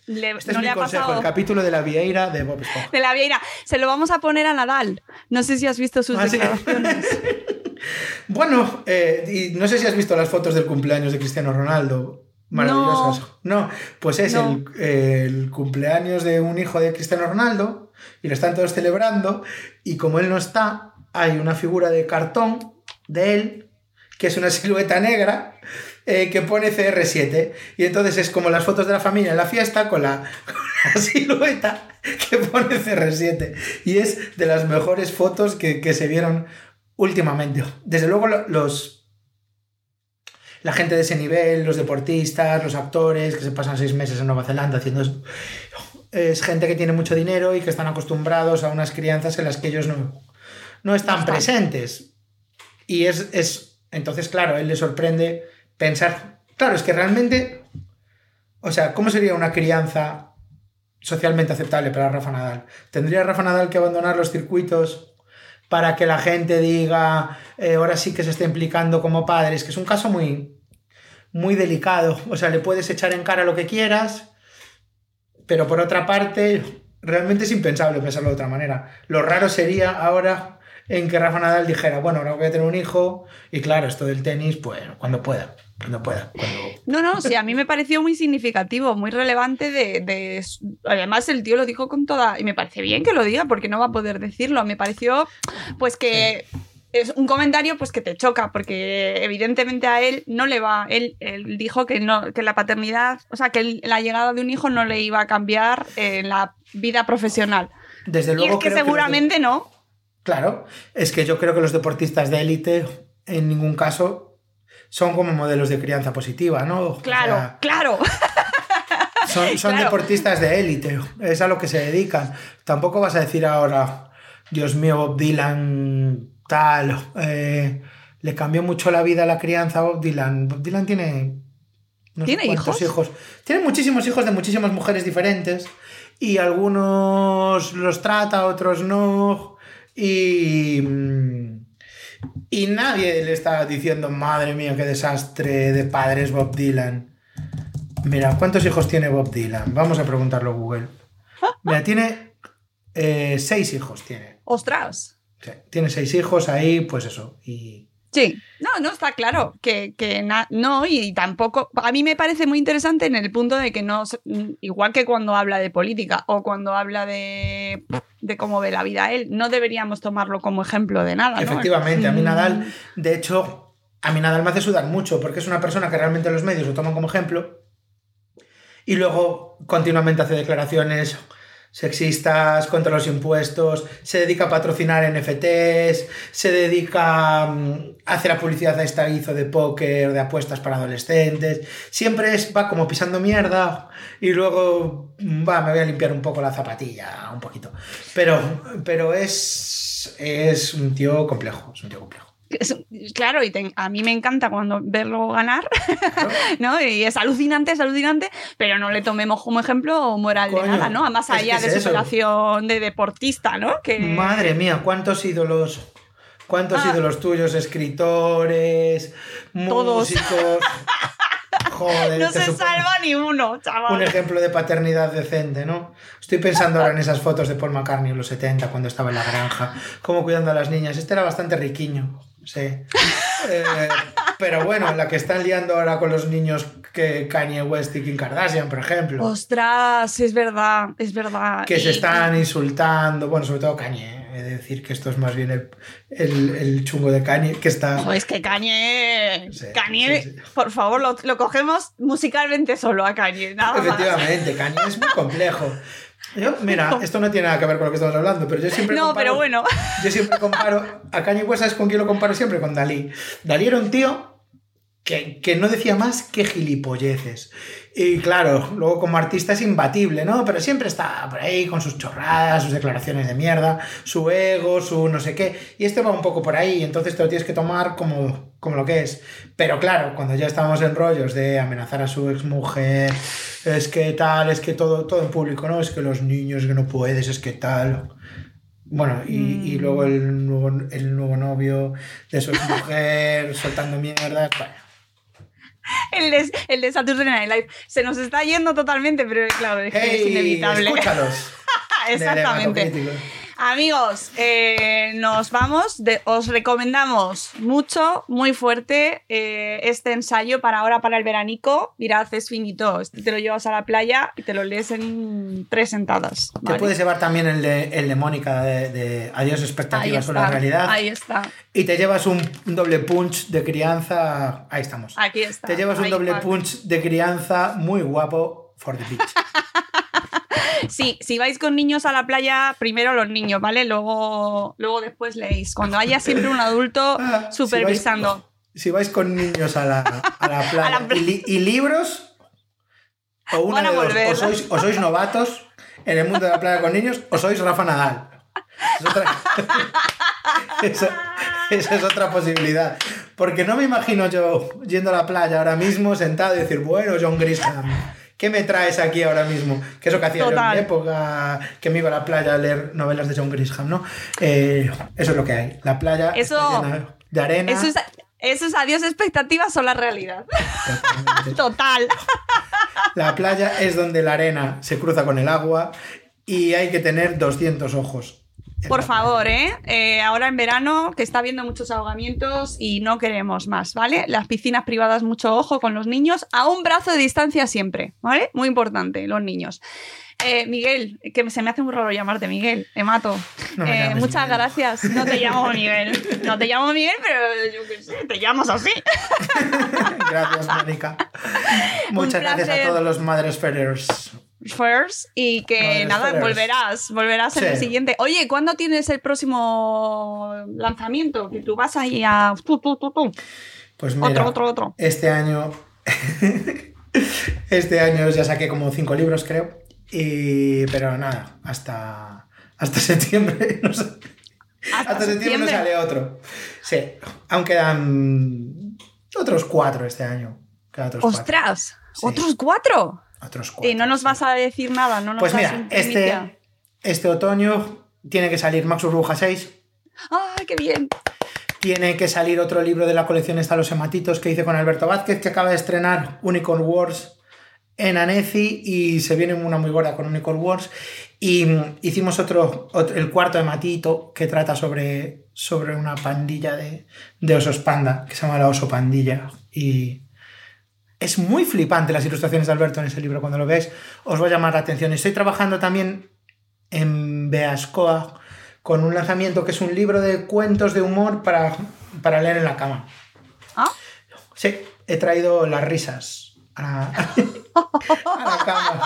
le- este no es le mi ha consejo, pasado el capítulo de la vieira de Bob Esponja. de la Vieira. Se lo vamos a poner a Nadal. No sé si has visto sus Ah, sí. Bueno, eh, y no sé si has visto las fotos del cumpleaños de Cristiano Ronaldo. Maravillosas. No, pues es No. El, el cumpleaños de un hijo de Cristiano Ronaldo y lo están todos celebrando y como él no está, hay una figura de cartón de él que es una silueta negra eh, que pone CR7 y entonces es como las fotos de la familia en la fiesta con la, silueta que pone CR7 y es de las mejores fotos que, que se vieron últimamente. Desde luego lo- los la gente de ese nivel, los deportistas, los actores que se pasan seis meses en Nueva Zelanda haciendo eso, es gente que tiene mucho dinero y que están acostumbrados a unas crianzas en las que ellos no, no están presentes. Y es, es, entonces, claro, a él le sorprende pensar, claro, es que realmente, o sea, ¿cómo sería una crianza socialmente aceptable para Rafa Nadal? ¿Tendría Rafa Nadal que abandonar los circuitos para que la gente diga, eh, ahora sí que se está implicando como padres? Que es un caso muy, muy delicado. O sea, le puedes echar en cara lo que quieras, pero por otra parte, realmente es impensable pensarlo de otra manera. Lo raro sería ahora en que Rafa Nadal dijera, bueno, ahora voy a tener un hijo y claro, esto del tenis, pues cuando pueda, cuando pueda. Cuando... No, no, sí, a mí me pareció muy significativo, muy relevante de, de- Además, el tío lo dijo con toda... Y me parece bien que lo diga, porque no va a poder decirlo. Me pareció, pues que... Es un comentario pues que te choca, porque evidentemente a él no le va. Él, él dijo que no, que la paternidad, o sea, que el- la llegada de un hijo no le iba a cambiar en la vida profesional. Desde y luego es que de- seguramente no. Claro, es que yo creo que los deportistas de élite en ningún caso son como modelos de crianza positiva, ¿no? O Claro, sea, claro. son son Claro. deportistas de élite, es a lo que se dedican. Tampoco vas a decir ahora, Dios mío, Bob Dylan tal, eh, le cambió mucho la vida a la crianza a Bob Dylan. Bob Dylan tiene... no ¿Tiene cuántos hijos? Tiene muchísimos hijos de muchísimas mujeres diferentes y algunos los trata, otros no. Y... mm, Y nadie le está diciendo, madre mía, qué desastre de padres Bob Dylan. Mira, ¿cuántos hijos tiene Bob Dylan? Vamos a preguntarlo a Google. Mira, tiene eh, seis hijos, tiene. Ostras. Tiene seis hijos ahí, pues eso. Y Sí, no, no está claro que, que na- no y tampoco. A mí me parece muy interesante en el punto de que no, igual que cuando habla de política o cuando habla de, de cómo ve la vida él, no deberíamos tomarlo como ejemplo de nada. ¿no? efectivamente, a mí Mm, Nadal, de hecho, a mí Nadal me hace sudar mucho porque es una persona que realmente los medios lo toman como ejemplo y luego continuamente hace declaraciones sexistas contra los impuestos, se dedica a patrocinar NFTs, se dedica mm, a hacer la publicidad a esta guizo de póker, de apuestas para adolescentes, siempre es, va como pisando mierda y luego mm, va, me voy a limpiar un poco la zapatilla, un poquito. Pero, pero es, es un tío complejo, es un tío complejo. Claro, y te- a mí me encanta cuando verlo ganar, ¿no? Y es alucinante, es alucinante, pero no le tomemos como ejemplo moral Coño, de nada, ¿no? Más allá es de su eso. relación de deportista, ¿no? Que... Madre mía, cuántos ídolos, cuántos Ah. ídolos tuyos, escritores, Todos. músicos. Joder, no se salva ni uno, chaval. Un ejemplo de paternidad decente, ¿no? Estoy pensando ahora en esas fotos de Paul McCartney en los 70, cuando estaba en la granja, cómo cuidando a las niñas. Este era bastante riquiño, sí. Eh, pero bueno, la que están liando ahora con los niños que Kanye West y Kim Kardashian, por ejemplo. Ostras, es verdad, es verdad. que se Y- están insultando, bueno, sobre todo Kanye, ¿eh? he de decir que esto es más bien el, el- el chungo de Kanye, que está... Jo, es que Kanye, Sí, Kanye, sí, sí. por favor, lo, lo cogemos musicalmente solo a Kanye, nada más. Efectivamente, Kanye es muy complejo. Yo, mira, esto no tiene nada que ver con lo que estamos hablando, pero yo siempre No, comparo- pero bueno. Yo siempre comparo a Kanye West, ¿sabes con quién lo comparo siempre? Con Dalí. Dalí era un tío que, que no decía más que gilipolleces. Y claro, luego como artista es imbatible, ¿no? Pero siempre está por ahí con sus chorradas, sus declaraciones de mierda, su ego, su no sé qué. Y este va un poco por ahí, entonces te lo tienes que tomar como, como lo que es. Pero claro, cuando ya estamos en rollos de amenazar a su exmujer, es que tal, es que todo, todo en público, ¿no? Es que los niños, que no puedes, es que tal. Bueno, y, y luego el nuevo, el nuevo novio de su mujer soltando mierdas. Bueno, El de, el de Saturday Night Live se nos está yendo totalmente, pero claro, es que es inevitable. Escúchalos. Exactamente. Amigos, eh, nos vamos. De- os recomendamos mucho, muy fuerte, eh, este ensayo para ahora, para el veranico. Mirad, es finito. Este te lo llevas a la playa y te lo lees en tres sentadas. Te ¿vale? puedes llevar también el de, el de Mónica de, de Adiós expectativas o la realidad. Ahí está. Y te llevas un, un doble punch de crianza. Ahí estamos. Aquí está. Te llevas un Ahí doble punch de crianza muy guapo for the beach. Sí, si vais con niños a la playa, primero los niños, ¿vale? Luego, luego después leéis. Cuando haya siempre un adulto supervisando. Si vais con niños a la, a la playa A la y, li- y libros, o una de dos, o sois, o sois novatos en el mundo de la playa con niños, o sois Rafa Nadal. Es otra- Esa, esa es otra posibilidad. Porque no me imagino yo yendo a la playa ahora mismo sentado y decir, bueno, John Grisham, ¿qué me traes aquí ahora mismo? Que es lo que hacía yo en mi época, que me iba a la playa a leer novelas de John Grisham, ¿no? Eh, eso es lo que hay. La playa Eso- llena de arena. Eso es, eso es adiós expectativas o la realidad. Total. La playa es donde la arena se cruza con el agua y hay que tener 200 ojos. Por favor, ¿eh? ¿eh? Ahora en verano, que está habiendo muchos ahogamientos y no queremos más, ¿vale? Las piscinas privadas, mucho ojo con los niños, a un brazo de distancia siempre, ¿vale? Muy importante, los niños. Eh, Miguel, que se me hace muy raro llamarte Miguel, te mato. Eh, muchas gracias. No te llamo Miguel. No te llamo Miguel, pero yo qué sé, te llamas así. gracias, Mónica. Muchas gracias a todos los Madres Feders. First y que nada, volverás, volverás en el siguiente. Oye, ¿cuándo tienes el próximo lanzamiento? Que tú vas ahí a... Pues mira, otro, otro, otro. Este año... este año ya saqué como cinco libros, creo. Y, pero nada, hasta, hasta septiembre. No sé. Hasta, septiembre no sale otro. Sí, aún quedan otros cuatro este año. ¡Ostras! ¿Otros cuatro? Otros cuatro. Y no nos vas a decir nada, ¿no? Nos pues mira, este, este otoño tiene que salir Max Burbuja 6. ¡Ay, qué bien! Tiene que salir otro libro de la colección Está los hematitos que hice con Alberto Vázquez, que acaba de estrenar Unicorn Wars en Annecy y se viene una muy gorda con Unicorn Wars. Y hicimos otro, el cuarto de Matito, que trata sobre, sobre una pandilla de, de, osos panda, que se llama la oso pandilla. Y es muy flipante las ilustraciones de Alberto en ese libro. Cuando lo ves, os va a llamar la atención. Estoy trabajando también en Beascoa con un lanzamiento que es un libro de cuentos de humor para, para leer en la cama. ¿Ah? Sí, he traído las risas a, la cama.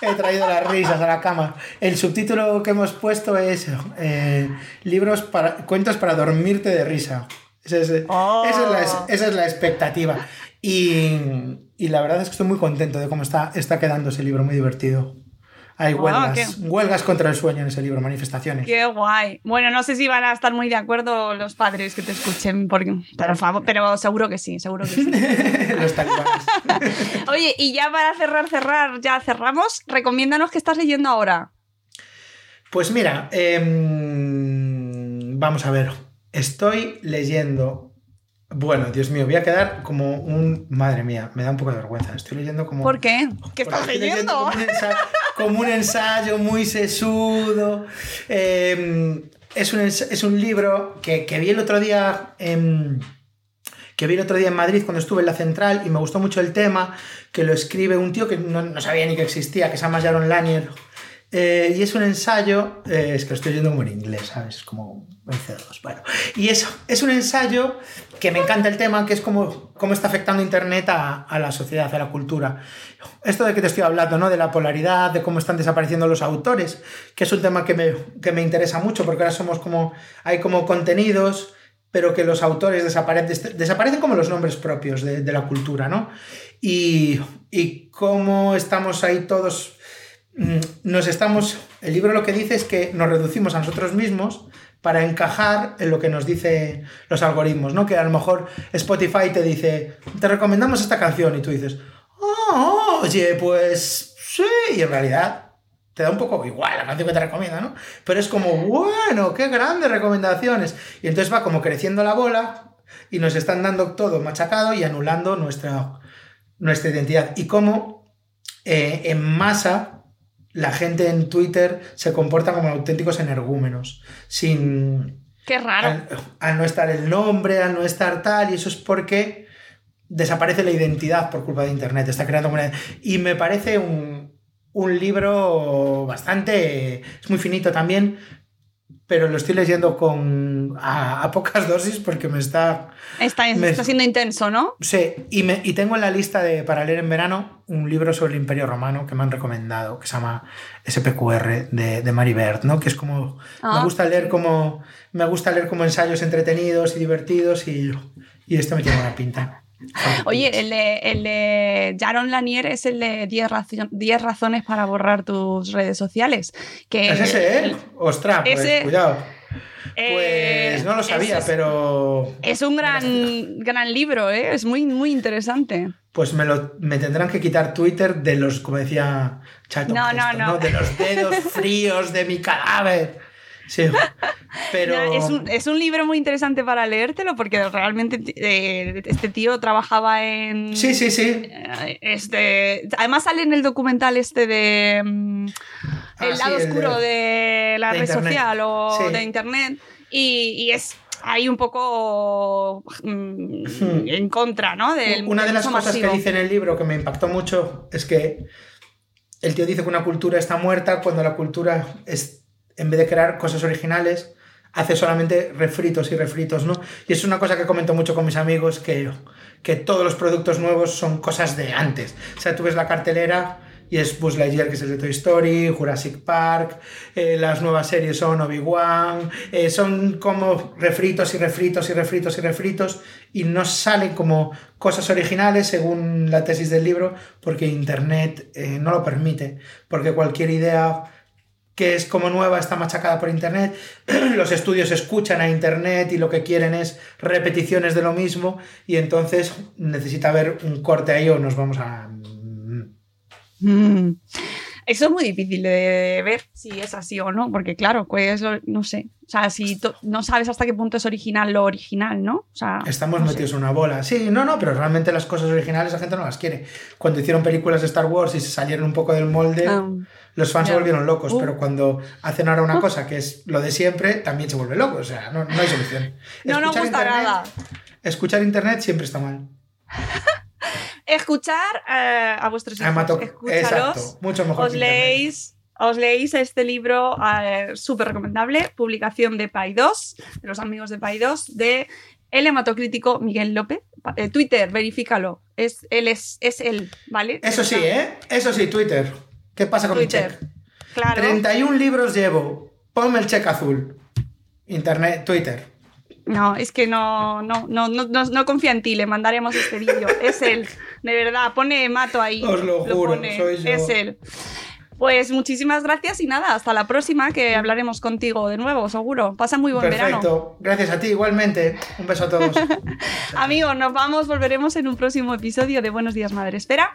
He traído las risas a la cama. El subtítulo que hemos puesto es eh, libros para cuentos para dormirte de risa. esa, es, la, oh. esa, es la, expectativa. Y, y, la verdad es que estoy muy contento de cómo está, está quedando ese libro, muy divertido. Hay huelgas, huelgas contra el sueño en ese libro, manifestaciones. Qué guay. Bueno, no sé si van a estar muy de acuerdo los padres que te escuchen, porque, pero, pero seguro que sí, seguro que sí. los Oye, y ya para cerrar, cerrar, ya cerramos, recomiéndanos qué estás leyendo ahora. Pues mira, em, vamos a ver. Estoy leyendo bueno, Dios mío, voy a quedar como un. Madre mía, me da un poco de vergüenza. Estoy leyendo como. ¿Por qué? ¿Qué estás leyendo? como, un ensayo, muy sesudo. Em, es, un, es, un, libro que, vi el otro día. En, que vi el otro día en Madrid cuando estuve en la central y me gustó mucho el tema, que lo escribe un tío que no, sabía ni que existía, que se llama Jaron Lanier. Eh, y es un ensayo, eh, es que lo estoy leyendo como en inglés, ¿sabes? Es como bueno, y eso es un ensayo que me encanta el tema, que es cómo, cómo está afectando Internet a, la sociedad, a la cultura. Esto de que te estoy hablando, ¿no? De la polaridad, de cómo están desapareciendo los autores, que es un tema que me, que me interesa mucho, porque ahora somos como, hay como contenidos, pero que los autores desaparecen, como los nombres propios de, de la cultura, ¿no? Y, y cómo estamos ahí todos, nos estamos, el libro lo que dice es que nos reducimos a nosotros mismos, para encajar en lo que nos dice los algoritmos, ¿no? Que a lo mejor Spotify te dice, te recomendamos esta canción y tú dices, oh, oye, pues sí, y en realidad te da un poco igual la canción que te recomienda, ¿no? Pero es como, bueno, qué grandes recomendaciones. Y entonces va como creciendo la bola y nos están dando todo machacado y anulando nuestra, nuestra identidad. Y cómo eh, en masa la gente en Twitter se comporta como auténticos energúmenos, sin... Qué raro. Al, no estar el nombre, al no estar tal, y eso es porque desaparece la identidad por culpa de Internet, está creando una... Y me parece un, un libro bastante... es muy finito también, pero lo estoy leyendo con a, pocas dosis porque me está... Está, está siendo intenso, ¿no? Sí, y, me, y tengo en la lista de, para leer en verano un libro sobre el Imperio Romano que me han recomendado, que se llama SPQR de, de Mary ¿no? Que es como... Me ah. gusta leer como... Me gusta leer como ensayos entretenidos y divertidos y, y esto me tiene una pinta. Oye, el de, el de Jaron Lanier es el de 10, razones para borrar tus redes sociales. Que ¿Es ese, eh? Ostras, pues cuidado. Pues no lo eh, sabía, pero. Es un gran, gran libro, ¿eh? es muy, muy interesante. Pues me, lo, me tendrán que quitar Twitter de los, como decía Chato, no, no, no. de los dedos fríos de mi cadáver. Sí, pero... es, un, libro muy interesante para leértelo porque realmente eh, este tío trabajaba en... Sí, sí, sí. Eh, este, además sale en el documental este de... Mm, Ah, el sí, lado el oscuro de- de, la de red Internet. social o Sí. de internet y, y es ahí un poco mm, en contra, ¿no? Del, Una de las cosas masivo. que dice en el libro que me impactó mucho es que el tío dice que una cultura está muerta cuando la cultura es, en vez de crear cosas originales, hace solamente refritos y refritos, ¿no? Y es una cosa que comento mucho con mis amigos, que, que todos los productos nuevos son cosas de antes. O sea, tú ves la cartelera y es Buzz Lightyear, que es el de Toy Story, Jurassic Park, eh, las nuevas series son Obi-Wan, eh, son como refritos y refritos y refritos y refritos y no salen como cosas originales según la tesis del libro porque Internet eh, no lo permite, porque cualquier idea que es como nueva está machacada por Internet, los estudios escuchan a Internet y lo que quieren es repeticiones de lo mismo y entonces necesita haber un corte ahí o nos vamos a... Mm. Eso es muy difícil de ver si es así o no, porque claro, pues no sé. O sea, si no sabes hasta qué punto es original lo original, ¿no? O sea, Estamos no sé. metidos en una bola. Sí, no, no, pero realmente las cosas originales la gente no las quiere. Cuando hicieron películas de Star Wars y se salieron un poco del molde, Ah, los fans se volvieron locos, Uh. pero cuando hacen ahora una cosa que es lo de siempre, también se vuelve loco. O sea, no, no hay solución. No nos gusta internet- nada. Escuchar internet siempre está mal. Escuchar eh, a vuestros hijos. Exacto, mucho mejor Os leéis, os leéis este libro eh, súper recomendable, publicación de Pay 2, de los amigos de Pay 2, de el hematocrítico Miguel López. Eh, Twitter, verifícalo. Es, él es, es él, ¿vale? Eso sí, ¿eh? Eso sí, Twitter. ¿Qué pasa con Twitter. check? Claro. 31 libros llevo. Ponme el check azul. Internet, Twitter. No, es que no, no, no, no, no, confía en ti, le mandaremos este vídeo. Es él, de verdad, pone mato ahí. Os lo juro, soy yo. Es él. Pues muchísimas gracias y nada, hasta la próxima que hablaremos contigo de nuevo, seguro. Pasa muy buen verano. Perfecto. Gracias a ti, igualmente. Un beso a todos. Amigos, nos vamos, volveremos en un próximo episodio de Buenos Días Madre Espera.